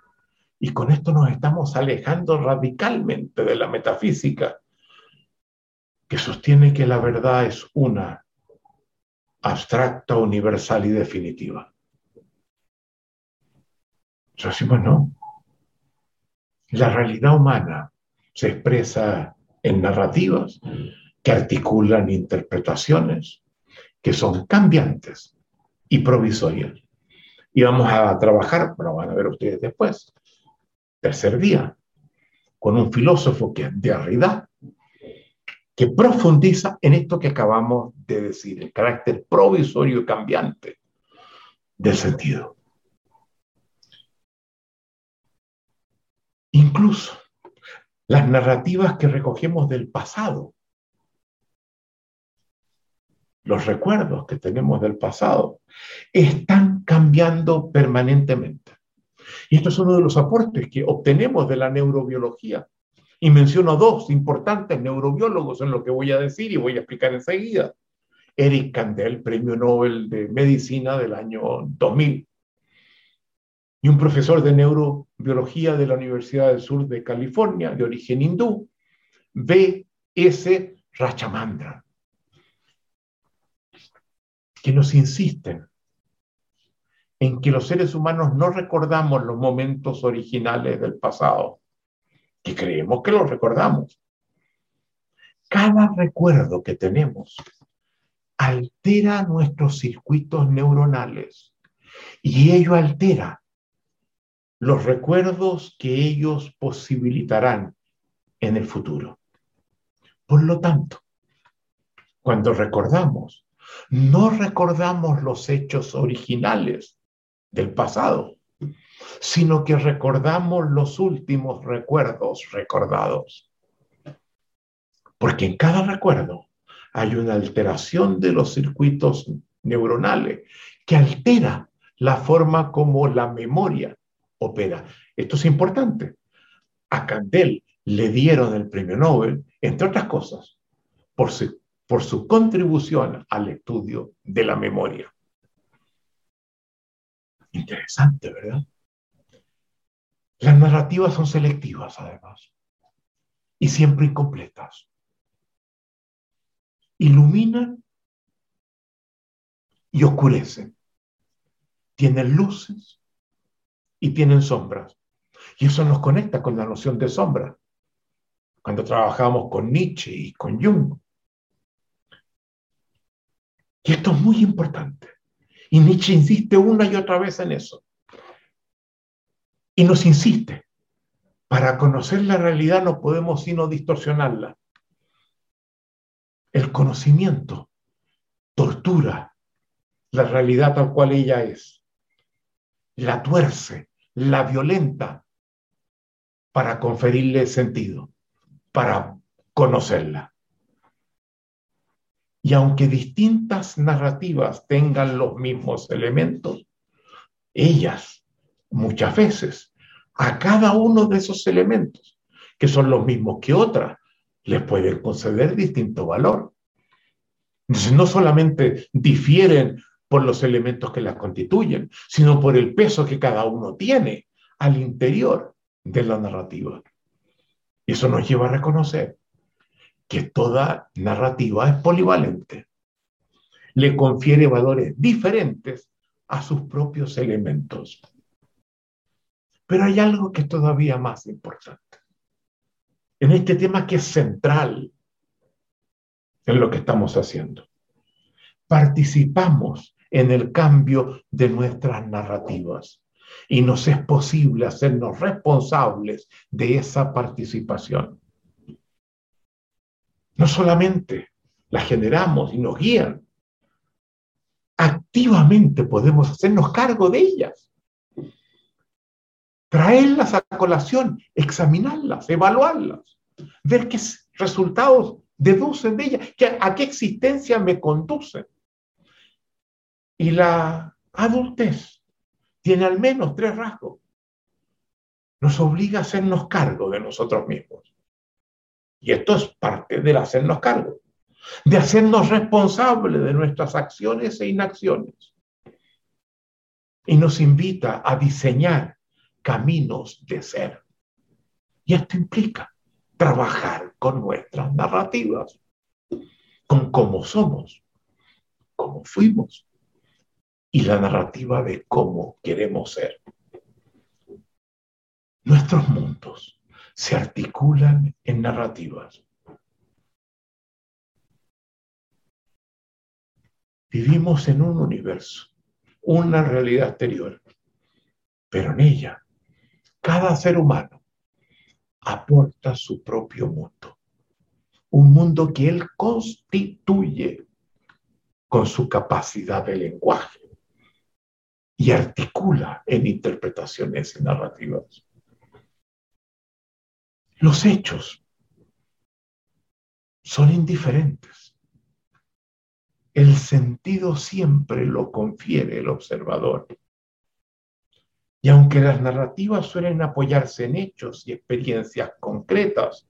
[SPEAKER 1] Y con esto nos estamos alejando radicalmente de la metafísica que sostiene que la verdad es una, abstracta, universal y definitiva. Decimos, no. La realidad humana se expresa en narrativas que articulan interpretaciones que son cambiantes y provisorias. Y vamos a trabajar, lo van a ver ustedes después, tercer día, con un filósofo que es Derrida, que profundiza en esto que acabamos de decir, el carácter provisorio y cambiante del sentido. Incluso las narrativas que recogemos del pasado los recuerdos que tenemos del pasado, están cambiando permanentemente. Y esto es uno de los aportes que obtenemos de la neurobiología. Y menciono dos importantes neurobiólogos en lo que voy a decir y voy a explicar enseguida. Eric Kandel, premio Nobel de Medicina del año 2000, y un profesor de neurobiología de la Universidad del Sur de California, de origen hindú, B.S. Rachamandra que nos insisten en que los seres humanos no recordamos los momentos originales del pasado, que creemos que los recordamos. Cada recuerdo que tenemos altera nuestros circuitos neuronales y ello altera los recuerdos que ellos posibilitarán en el futuro. Por lo tanto, cuando recordamos, no recordamos los hechos originales del pasado, sino que recordamos los últimos recuerdos recordados. Porque en cada recuerdo hay una alteración de los circuitos neuronales que altera la forma como la memoria opera. Esto es importante. A Candel le dieron el premio Nobel, entre otras cosas, por su por su contribución al estudio de la memoria. Interesante, ¿verdad? Las narrativas son selectivas, además, y siempre incompletas. Iluminan y oscurecen. Tienen luces y tienen sombras. Y eso nos conecta con la noción de sombra. Cuando trabajamos con Nietzsche y con Jung, Y esto es muy importante. Y Nietzsche insiste una y otra vez en eso. Y nos insiste, para conocer la realidad no podemos sino distorsionarla. El conocimiento tortura la realidad tal cual ella es. La tuerce, la violenta para conferirle sentido, para conocerla. Y aunque distintas narrativas tengan los mismos elementos, ellas muchas veces a cada uno de esos elementos, que son los mismos que otras, les pueden conceder distinto valor. No solamente difieren por los elementos que las constituyen, sino por el peso que cada uno tiene al interior de la narrativa. Y eso nos lleva a reconocer que toda narrativa es polivalente. Le confiere valores diferentes a sus propios elementos. Pero hay algo que es todavía más importante. En este tema que es central en lo que estamos haciendo. Participamos en el cambio de nuestras narrativas y nos es posible hacernos responsables de esa participación. No solamente las generamos y nos guían, activamente podemos hacernos cargo de ellas, traerlas a colación, examinarlas, evaluarlas, ver qué resultados deducen de ellas, a qué existencia me conducen. Y la adultez tiene al menos tres rasgos. Nos obliga a hacernos cargo de nosotros mismos. Y esto es parte del hacernos cargo, de hacernos responsables de nuestras acciones e inacciones. Y nos invita a diseñar caminos de ser. Y esto implica trabajar con nuestras narrativas, con cómo somos, cómo fuimos y la narrativa de cómo queremos ser. Nuestros mundos se articulan en narrativas. Vivimos en un universo, una realidad exterior, pero en ella cada ser humano aporta su propio mundo, un mundo que él constituye con su capacidad de lenguaje, y articula en interpretaciones y narrativas. Los hechos son indiferentes. El sentido siempre lo confiere el observador. Y aunque las narrativas suelen apoyarse en hechos y experiencias concretas,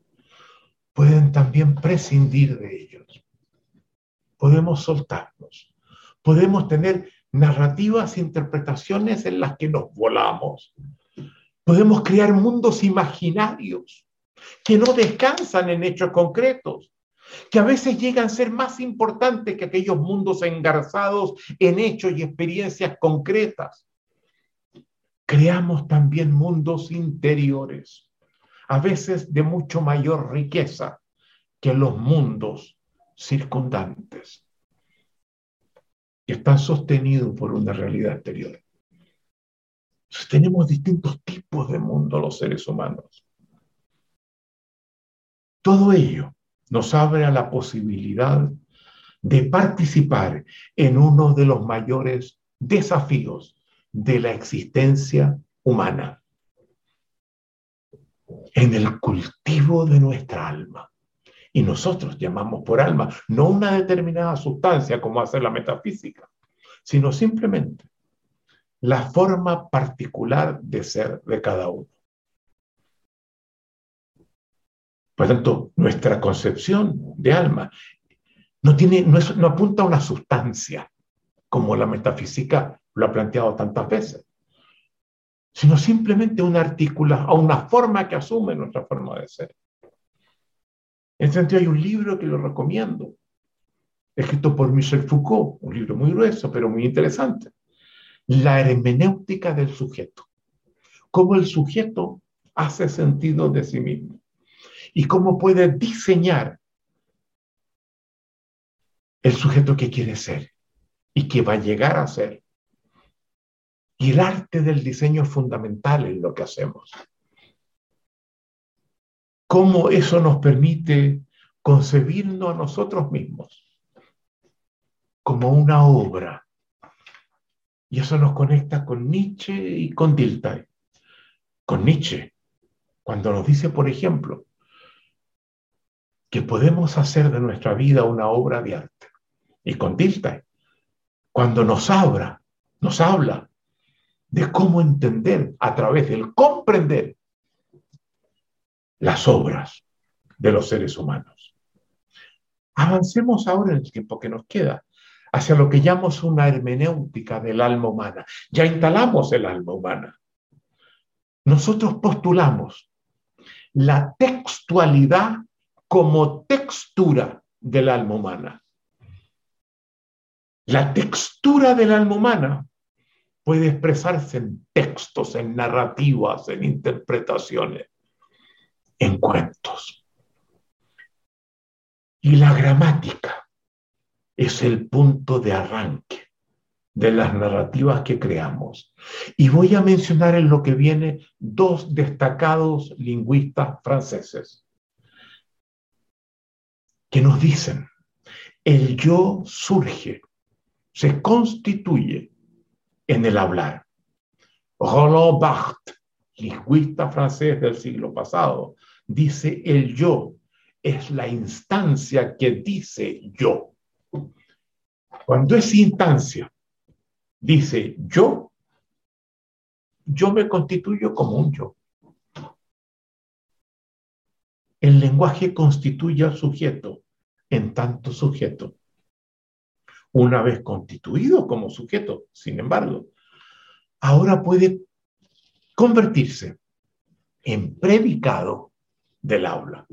[SPEAKER 1] pueden también prescindir de ellos. Podemos soltarnos, podemos tener narrativas, interpretaciones en las que nos volamos. Podemos crear mundos imaginarios que no descansan en hechos concretos, que a veces llegan a ser más importantes que aquellos mundos engarzados en hechos y experiencias concretas. Creamos también mundos interiores, a veces de mucho mayor riqueza que los mundos circundantes que están sostenidos por una realidad exterior. tenemos distintos tipos de mundo los seres humanos. Todo ello nos abre a la posibilidad de participar en uno de los mayores desafíos de la existencia humana, en el cultivo de nuestra alma. Y nosotros llamamos por alma no una determinada sustancia como hace la metafísica, sino simplemente la forma particular de ser de cada uno. Por tanto, nuestra concepción de alma no, tiene, no, apunta a una sustancia, como la metafísica lo ha planteado tantas veces, sino simplemente una articula, a una forma que asume nuestra forma de ser. En ese sentido, hay un libro que lo recomiendo, escrito por Michel Foucault, un libro muy grueso, pero muy interesante. La hermenéutica del sujeto. Cómo el sujeto hace sentido de sí mismo y cómo puede diseñar el sujeto que quiere ser y que va a llegar a ser. Y el arte del diseño es fundamental en lo que hacemos. Cómo eso nos permite concebirnos a nosotros mismos como una obra. Y eso nos conecta con Nietzsche y con Dilthey. Con Nietzsche, cuando nos dice, por ejemplo, que podemos hacer de nuestra vida una obra de arte. Y con Dilthey, cuando nos habla, nos habla de cómo entender a través del comprender las obras de los seres humanos. Avancemos ahora en el tiempo que nos queda hacia lo que llamamos una hermenéutica del alma humana. Ya instalamos el alma humana. Nosotros postulamos la textualidad como textura del alma humana. La textura del alma humana puede expresarse en textos, en narrativas, en interpretaciones, en cuentos. Y la gramática es el punto de arranque de las narrativas que creamos. Y voy a mencionar en lo que viene dos destacados lingüistas franceses que nos dicen, el yo surge, se constituye en el hablar. Roland Barthes, lingüista francés del siglo pasado, dice el yo es la instancia que dice yo. Cuando es instancia dice yo, yo me constituyo como un yo. El lenguaje constituye al sujeto en tanto sujeto. Una vez constituido como sujeto, sin embargo, ahora puede convertirse en predicado del aula.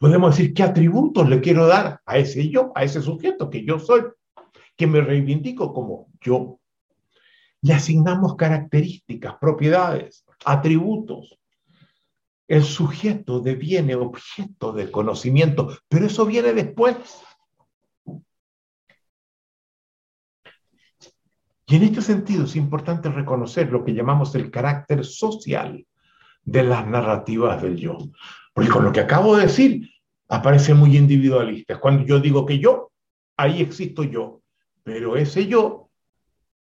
[SPEAKER 1] Podemos decir qué atributos le quiero dar a ese yo, a ese sujeto que yo soy, que me reivindico como yo. Le asignamos características, propiedades, atributos el sujeto deviene objeto de conocimiento, pero eso viene después. Y en este sentido es importante reconocer lo que llamamos el carácter social de las narrativas del yo. Porque con lo que acabo de decir, aparece muy individualista. Cuando yo digo que yo, ahí existo yo. Pero ese yo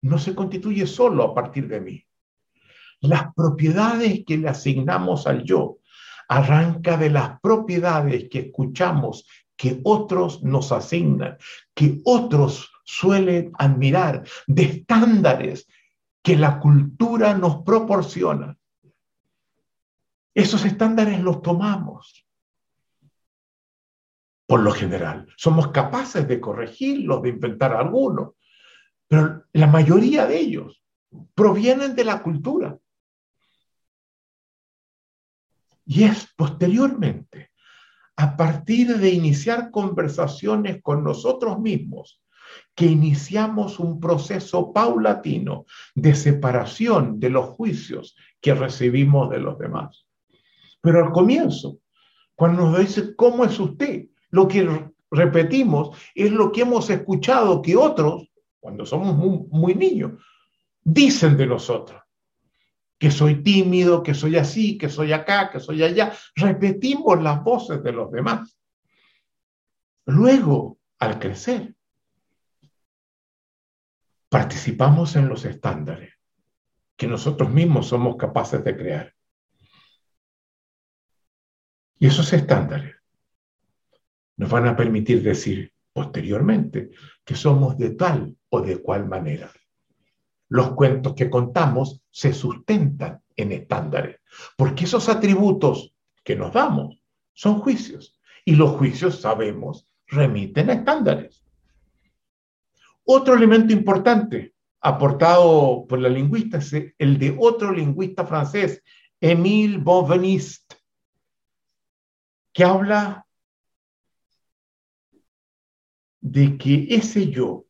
[SPEAKER 1] no se constituye solo a partir de mí. Las propiedades que le asignamos al yo arranca de las propiedades que escuchamos que otros nos asignan, que otros suelen admirar, de estándares que la cultura nos proporciona. Esos estándares los tomamos. Por lo general, somos capaces de corregirlos, de inventar algunos, pero la mayoría de ellos provienen de la cultura. Y es posteriormente, a partir de iniciar conversaciones con nosotros mismos, que iniciamos un proceso paulatino de separación de los juicios que recibimos de los demás. Pero al comienzo, cuando nos dice, ¿cómo es usted? Lo que repetimos es lo que hemos escuchado que otros, cuando somos muy, muy niños, dicen de nosotros que soy tímido, que soy así, que soy acá, que soy allá. Repetimos las voces de los demás. Luego, al crecer, participamos en los estándares que nosotros mismos somos capaces de crear. Y esos estándares nos van a permitir decir posteriormente que somos de tal o de cual manera los cuentos que contamos se sustentan en estándares, porque esos atributos que nos damos son juicios y los juicios, sabemos, remiten a estándares. Otro elemento importante aportado por la lingüista es el de otro lingüista francés, Émile Bonveniste, que habla de que ese yo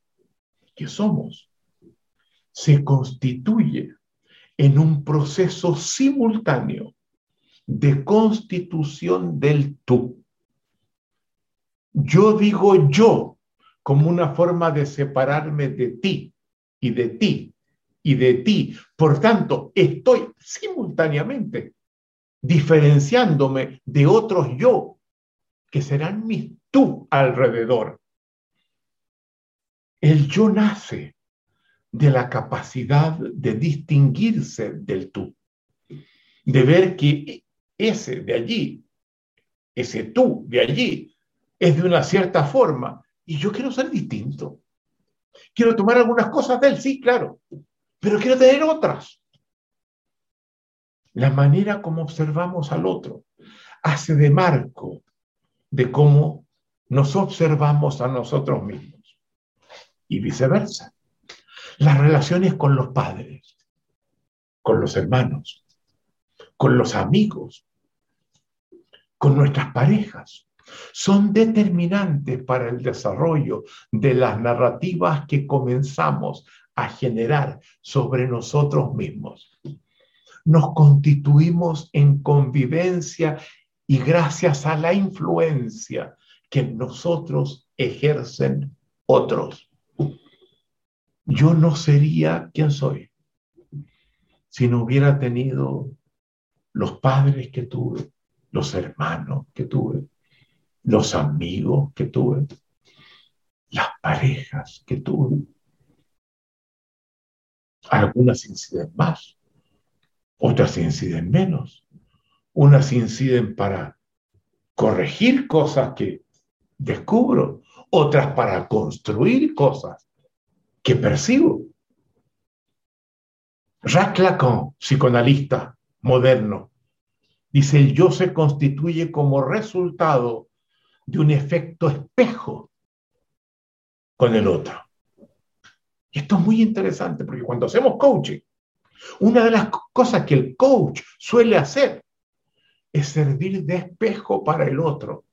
[SPEAKER 1] que somos se constituye en un proceso simultáneo de constitución del tú. Yo digo yo como una forma de separarme de ti y de ti y de ti. Por tanto, estoy simultáneamente diferenciándome de otros yo, que serán mis tú alrededor. El yo nace de la capacidad de distinguirse del tú, de ver que ese de allí, ese tú de allí, es de una cierta forma y yo quiero ser distinto. Quiero tomar algunas cosas de él, sí, claro, pero quiero tener otras. La manera como observamos al otro hace de marco de cómo nos observamos a nosotros mismos y viceversa. Las relaciones con los padres, con los hermanos, con los amigos, con nuestras parejas, son determinantes para el desarrollo de las narrativas que comenzamos a generar sobre nosotros mismos. Nos constituimos en convivencia y gracias a la influencia que nosotros ejercen otros. Yo no sería quien soy si no hubiera tenido los padres que tuve, los hermanos que tuve, los amigos que tuve, las parejas que tuve. Algunas inciden más, otras inciden menos. Unas inciden para corregir cosas que descubro, otras para construir cosas que percibo. Jacques psicoanalista moderno, dice el yo se constituye como resultado de un efecto espejo con el otro. Y esto es muy interesante porque cuando hacemos coaching, una de las cosas que el coach suele hacer es servir de espejo para el otro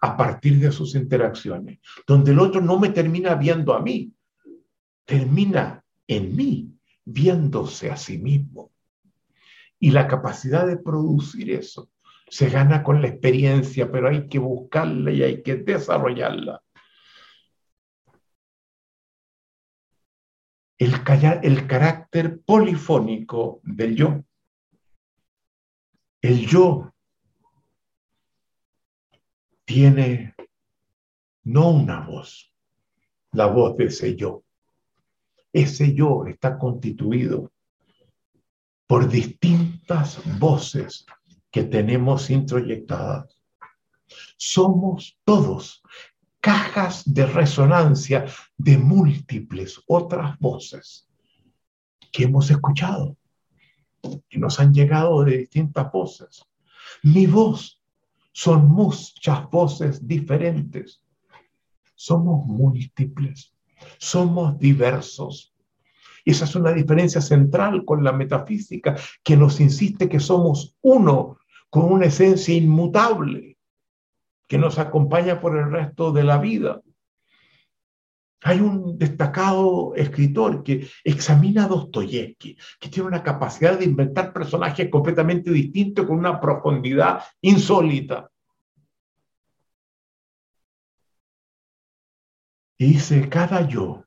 [SPEAKER 1] a partir de sus interacciones, donde el otro no me termina viendo a mí, termina en mí viéndose a sí mismo. Y la capacidad de producir eso se gana con la experiencia, pero hay que buscarla y hay que desarrollarla. El, el carácter polifónico del yo. El yo tiene no una voz, la voz de ese yo. Ese yo está constituido por distintas voces que tenemos introyectadas. Somos todos cajas de resonancia de múltiples otras voces que hemos escuchado, que nos han llegado de distintas voces. Mi voz son muchas voces diferentes. Somos múltiples, somos diversos. Esa es una diferencia central con la metafísica que nos insiste que somos uno con una esencia inmutable que nos acompaña por el resto de la vida. Hay un destacado escritor que examina a Dostoyevsky, que tiene una capacidad de inventar personajes completamente distintos con una profundidad insólita. Y dice, cada yo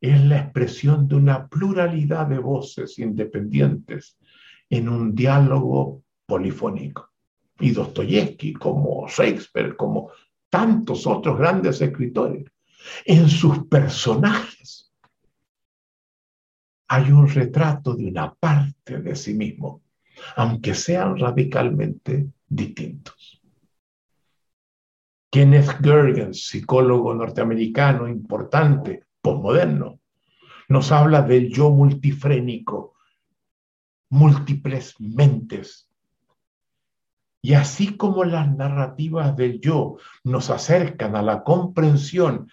[SPEAKER 1] es la expresión de una pluralidad de voces independientes en un diálogo polifónico. Y Dostoyevsky, como Shakespeare, como tantos otros grandes escritores, en sus personajes hay un retrato de una parte de sí mismo, aunque sean radicalmente distintos. Kenneth Gergens, psicólogo norteamericano importante, posmoderno, nos habla del yo multifrénico, múltiples mentes. Y así como las narrativas del yo nos acercan a la comprensión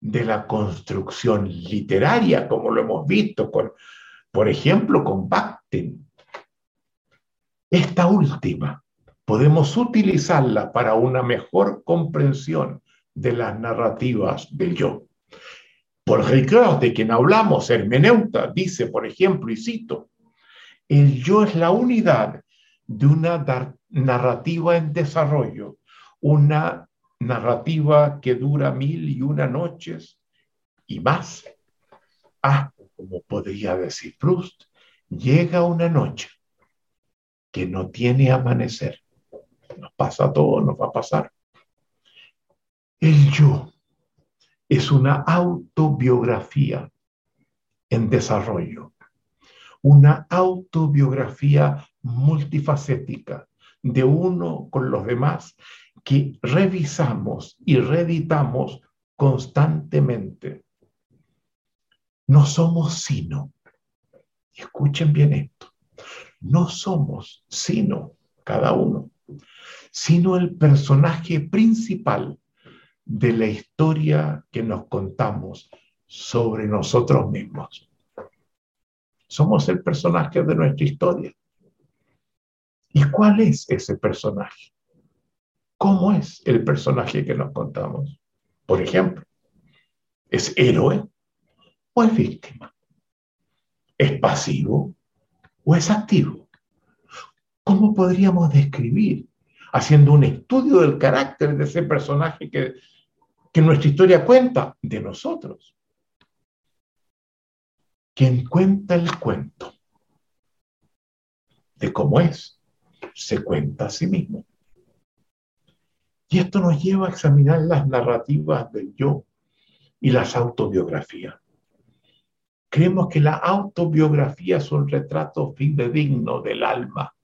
[SPEAKER 1] de la construcción literaria, como lo hemos visto con, por ejemplo, con Bakhtin, esta última podemos utilizarla para una mejor comprensión de las narrativas del yo. Por Ricoeur, de quien hablamos, hermeneuta, dice, por ejemplo, y cito, el yo es la unidad de una narrativa en desarrollo, una narrativa que dura mil y una noches y más. Ah, como podría decir Proust, llega una noche que no tiene amanecer. Nos pasa todo, nos va a pasar. El yo es una autobiografía en desarrollo, una autobiografía multifacética de uno con los demás que revisamos y reeditamos constantemente. No somos sino, escuchen bien esto, no somos sino cada uno, sino el personaje principal de la historia que nos contamos sobre nosotros mismos. Somos el personaje de nuestra historia. ¿Y cuál es ese personaje? ¿Cómo es el personaje que nos contamos? Por ejemplo, ¿es héroe o es víctima? ¿Es pasivo o es activo? ¿Cómo podríamos describir, haciendo un estudio del carácter de ese personaje que, que nuestra historia cuenta de nosotros? Quien cuenta el cuento de cómo es, se cuenta a sí mismo. Y esto nos lleva a examinar las narrativas del yo y las autobiografías. Creemos que la autobiografía es un retrato fidedigno del alma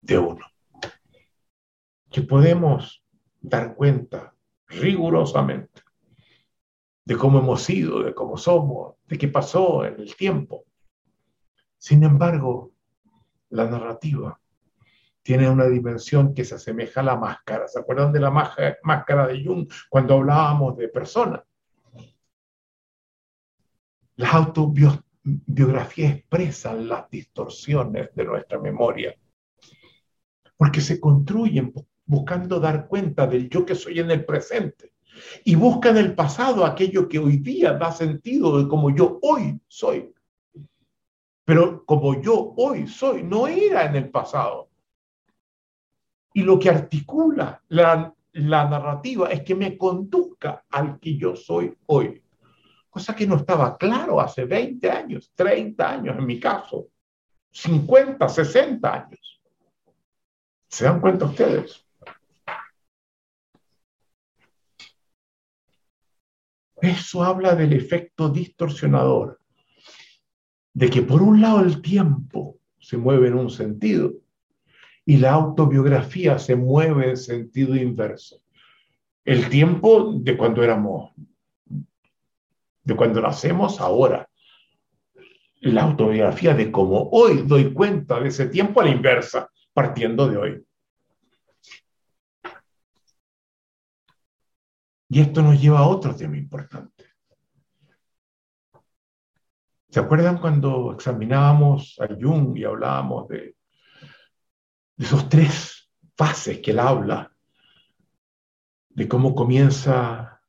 [SPEAKER 1] de uno, que podemos dar cuenta rigurosamente de cómo hemos sido, de cómo somos, de qué pasó en el tiempo. Sin embargo, la narrativa tiene una dimensión que se asemeja a la máscara. ¿Se acuerdan de la máscara de Jung cuando hablábamos de personas? Las autobiografías expresan las distorsiones de nuestra memoria, porque se construyen buscando dar cuenta del yo que soy en el presente y buscan en el pasado aquello que hoy día da sentido de como yo hoy soy. Pero como yo hoy soy, no era en el pasado y lo que articula la, narrativa es que me conduzca al que yo soy hoy. Cosa que no estaba claro hace 20 años, 30 años en mi caso, 50, 60 años. ¿Se dan cuenta ustedes? Eso habla del efecto distorsionador, de que por un lado el tiempo se mueve en un sentido y la autobiografía se mueve en sentido inverso. El tiempo de cuando éramos, de cuando nacemos ahora. La autobiografía de cómo hoy doy cuenta de ese tiempo a la inversa, partiendo de hoy. Y esto nos lleva a otro tema importante. ¿Se acuerdan cuando examinábamos a Jung y hablábamos de de esos tres fases que él habla, de cómo comienza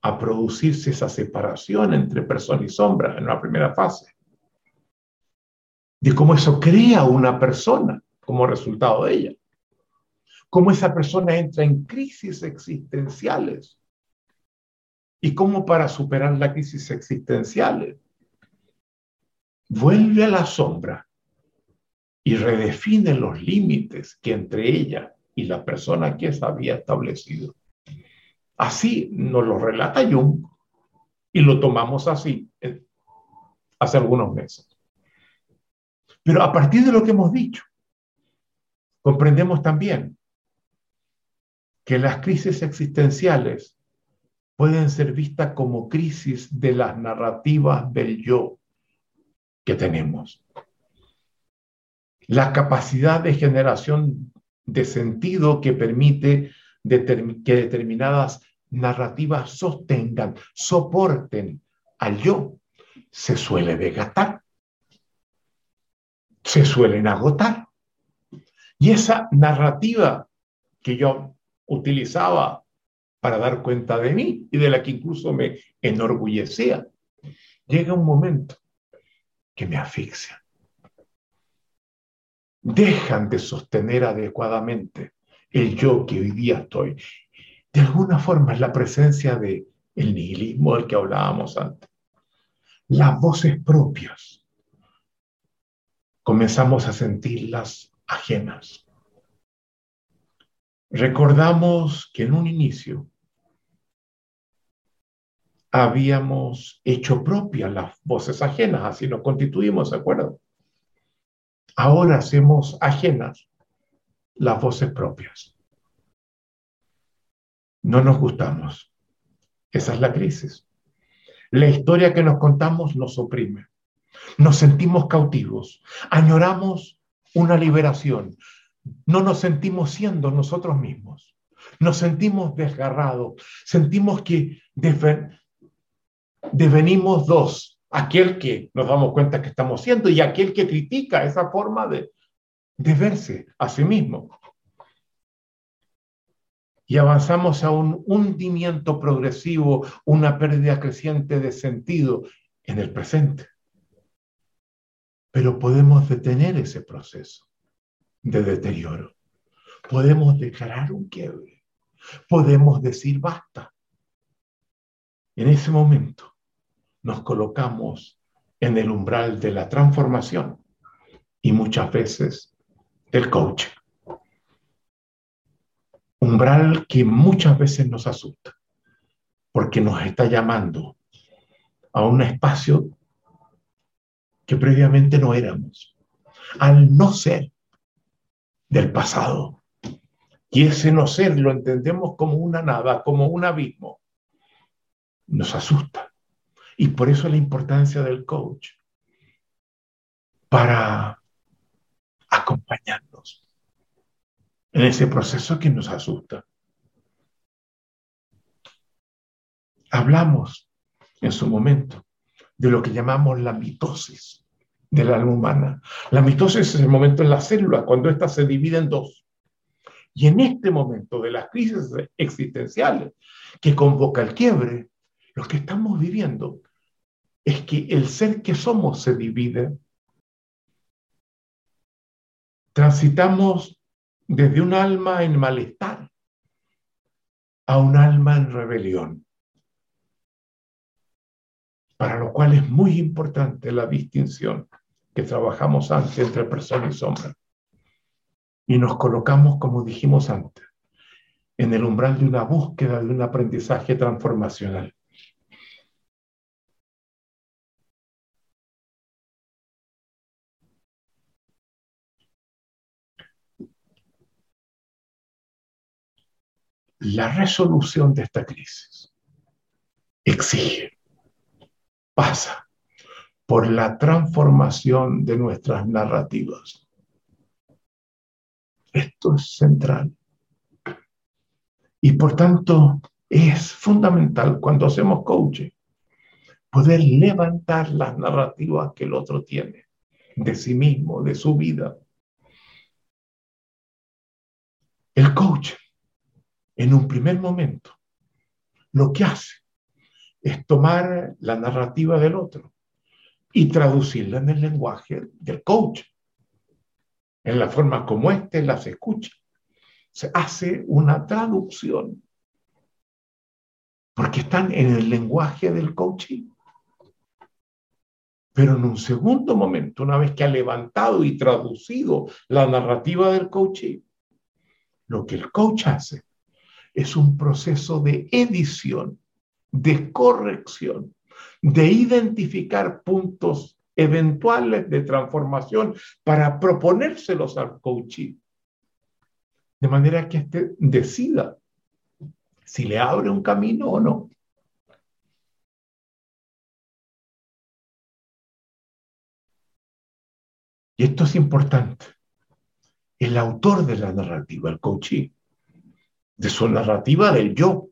[SPEAKER 1] a producirse esa separación entre persona y sombra en la primera fase, de cómo eso crea una persona como resultado de ella, cómo esa persona entra en crisis existenciales y cómo para superar la crisis existenciales vuelve a la sombra y redefine los límites que entre ella y la persona que es había establecido. Así nos lo relata Jung y lo tomamos así hace algunos meses. Pero a partir de lo que hemos dicho, comprendemos también que las crisis existenciales pueden ser vistas como crisis de las narrativas del yo que tenemos la capacidad de generación de sentido que permite que determinadas narrativas sostengan, soporten al yo, se suele desgastar, se suelen agotar. Y esa narrativa que yo utilizaba para dar cuenta de mí y de la que incluso me enorgullecía, llega un momento que me asfixia dejan de sostener adecuadamente el yo que hoy día estoy. De alguna forma es la presencia de el nihilismo del que hablábamos antes. Las voces propias. Comenzamos a sentirlas ajenas. Recordamos que en un inicio habíamos hecho propias las voces ajenas, así nos constituimos, ¿de acuerdo? Ahora hacemos ajenas las voces propias. No nos gustamos. Esa es la crisis. La historia que nos contamos nos oprime. Nos sentimos cautivos. Añoramos una liberación. No nos sentimos siendo nosotros mismos. Nos sentimos desgarrados. Sentimos que devenimos dos. Aquel que nos damos cuenta que estamos siendo y aquel que critica esa forma de, de verse a sí mismo. Y avanzamos a un hundimiento progresivo, una pérdida creciente de sentido en el presente. Pero podemos detener ese proceso de deterioro. Podemos declarar un quiebre. Podemos decir basta. En ese momento nos colocamos en el umbral de la transformación y muchas veces del coaching. Umbral que muchas veces nos asusta, porque nos está llamando a un espacio que previamente no éramos, al no ser del pasado. Y ese no ser lo entendemos como una nada, como un abismo. Nos asusta. Y por eso la importancia del coach para acompañarnos en ese proceso que nos asusta. Hablamos en su momento de lo que llamamos la mitosis del alma humana. La mitosis es el momento en la célula, cuando ésta se divide en dos. Y en este momento de las crisis existenciales que convoca el quiebre, lo que estamos viviendo es que el ser que somos se divide. Transitamos desde un alma en malestar a un alma en rebelión. Para lo cual es muy importante la distinción que trabajamos antes entre persona y sombra. Y nos colocamos, como dijimos antes, en el umbral de una búsqueda de un aprendizaje transformacional. la resolución de esta crisis exige, pasa por la transformación de nuestras narrativas. Esto es central. Y por tanto es fundamental cuando hacemos coaching poder levantar las narrativas que el otro tiene de sí mismo, de su vida. El coaching en un primer momento, lo que hace es tomar la narrativa del otro y traducirla en el lenguaje del coach, en la forma como éste las escucha. Se hace una traducción, porque están en el lenguaje del coaching. Pero en un segundo momento, una vez que ha levantado y traducido la narrativa del coaching, lo que el coach hace es un proceso de edición, de corrección, de identificar puntos eventuales de transformación para proponérselos al coaching. De manera que éste decida si le abre un camino o no. Y esto es importante. El autor de la narrativa, el coaching, de su narrativa del yo,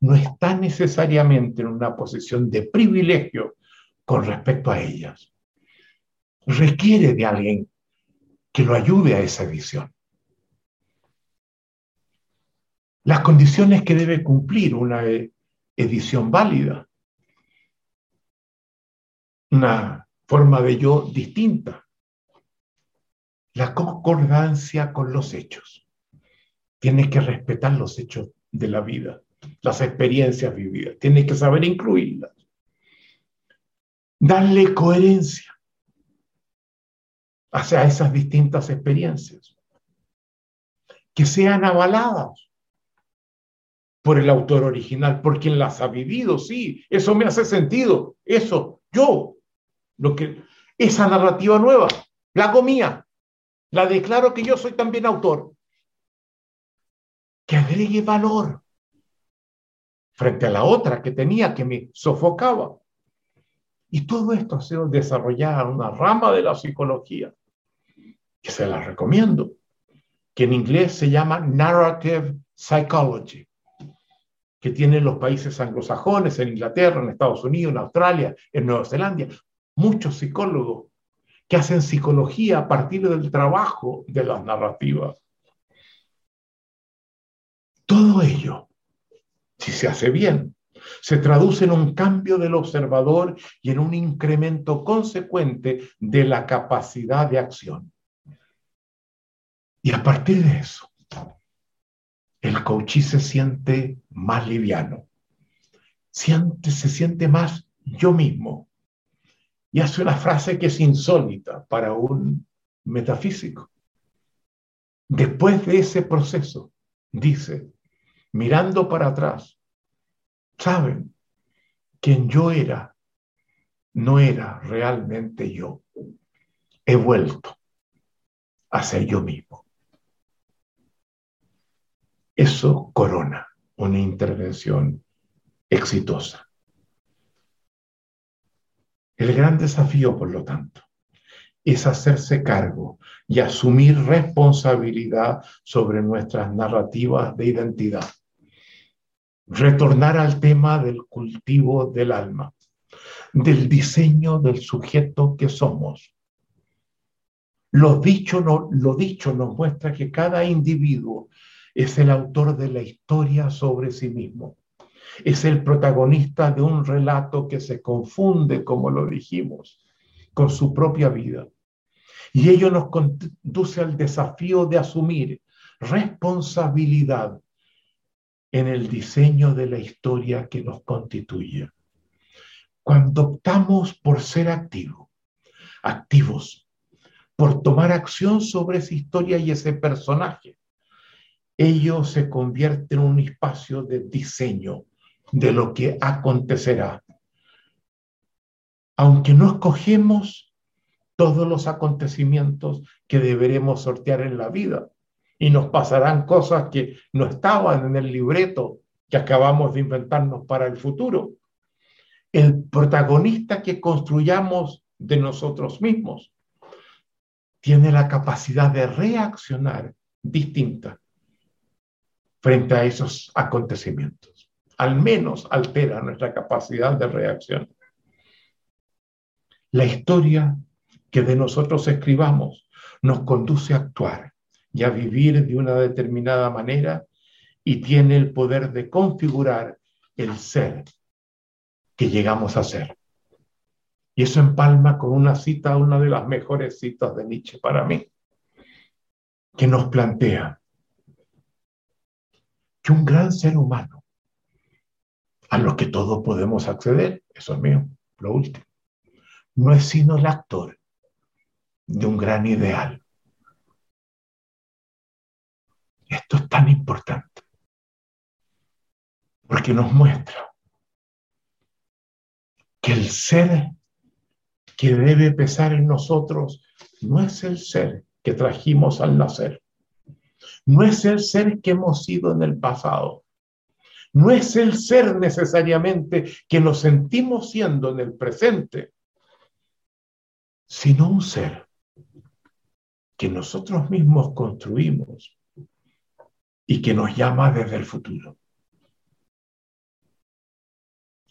[SPEAKER 1] no está necesariamente en una posición de privilegio con respecto a ellas. Requiere de alguien que lo ayude a esa visión. Las condiciones que debe cumplir una edición válida, una forma de yo distinta, la concordancia con los hechos tiene que respetar los hechos de la vida, las experiencias vividas, tiene que saber incluirlas, darle coherencia hacia esas distintas experiencias, que sean avaladas por el autor original, por quien las ha vivido, sí, eso me hace sentido, eso, yo, lo que, esa narrativa nueva, la hago mía, la declaro que yo soy también autor, que agregue valor frente a la otra que tenía, que me sofocaba. Y todo esto ha sido desarrollar una rama de la psicología, que se la recomiendo, que en inglés se llama Narrative Psychology que tienen los países anglosajones, en Inglaterra, en Estados Unidos, en Australia, en Nueva Zelanda, muchos psicólogos que hacen psicología a partir del trabajo de las narrativas. Todo ello, si se hace bien, se traduce en un cambio del observador y en un incremento consecuente de la capacidad de acción. Y a partir de eso, el coachí se siente más liviano, se siente más yo mismo. Y hace una frase que es insólita para un metafísico. Después de ese proceso, dice, mirando para atrás, saben, quien yo era no era realmente yo. He vuelto a ser yo mismo. Eso corona una intervención exitosa. El gran desafío, por lo tanto, es hacerse cargo y asumir responsabilidad sobre nuestras narrativas de identidad. Retornar al tema del cultivo del alma, del diseño del sujeto que somos. Lo dicho, no, lo dicho nos muestra que cada individuo es el autor de la historia sobre sí mismo. Es el protagonista de un relato que se confunde, como lo dijimos, con su propia vida. Y ello nos conduce al desafío de asumir responsabilidad en el diseño de la historia que nos constituye. Cuando optamos por ser activos, activos, por tomar acción sobre esa historia y ese personaje, ello se convierte en un espacio de diseño de lo que acontecerá. Aunque no escogemos todos los acontecimientos que deberemos sortear en la vida y nos pasarán cosas que no estaban en el libreto que acabamos de inventarnos para el futuro. El protagonista que construyamos de nosotros mismos tiene la capacidad de reaccionar distinta frente a esos acontecimientos. Al menos altera nuestra capacidad de reacción. La historia que de nosotros escribamos nos conduce a actuar y a vivir de una determinada manera y tiene el poder de configurar el ser que llegamos a ser. Y eso empalma con una cita, una de las mejores citas de Nietzsche para mí, que nos plantea, que un gran ser humano, a lo que todos podemos acceder, eso es mío, lo último, no es sino el actor de un gran ideal. Esto es tan importante porque nos muestra que el ser que debe pesar en nosotros no es el ser que trajimos al nacer, no es el ser que hemos sido en el pasado. No es el ser necesariamente que nos sentimos siendo en el presente, sino un ser que nosotros mismos construimos y que nos llama desde el futuro.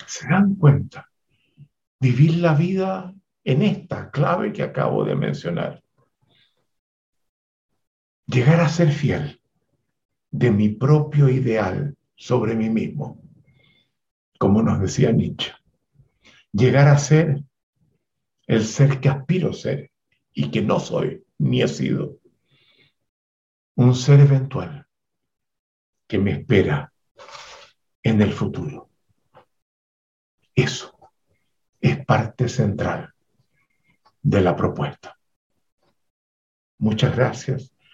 [SPEAKER 1] ¿Se dan cuenta? Vivir la vida en esta clave que acabo de mencionar llegar a ser fiel de mi propio ideal sobre mí mismo, como nos decía Nietzsche. Llegar a ser el ser que aspiro ser y que no soy ni he sido. Un ser eventual que me espera en el futuro. Eso es parte central de la propuesta. Muchas gracias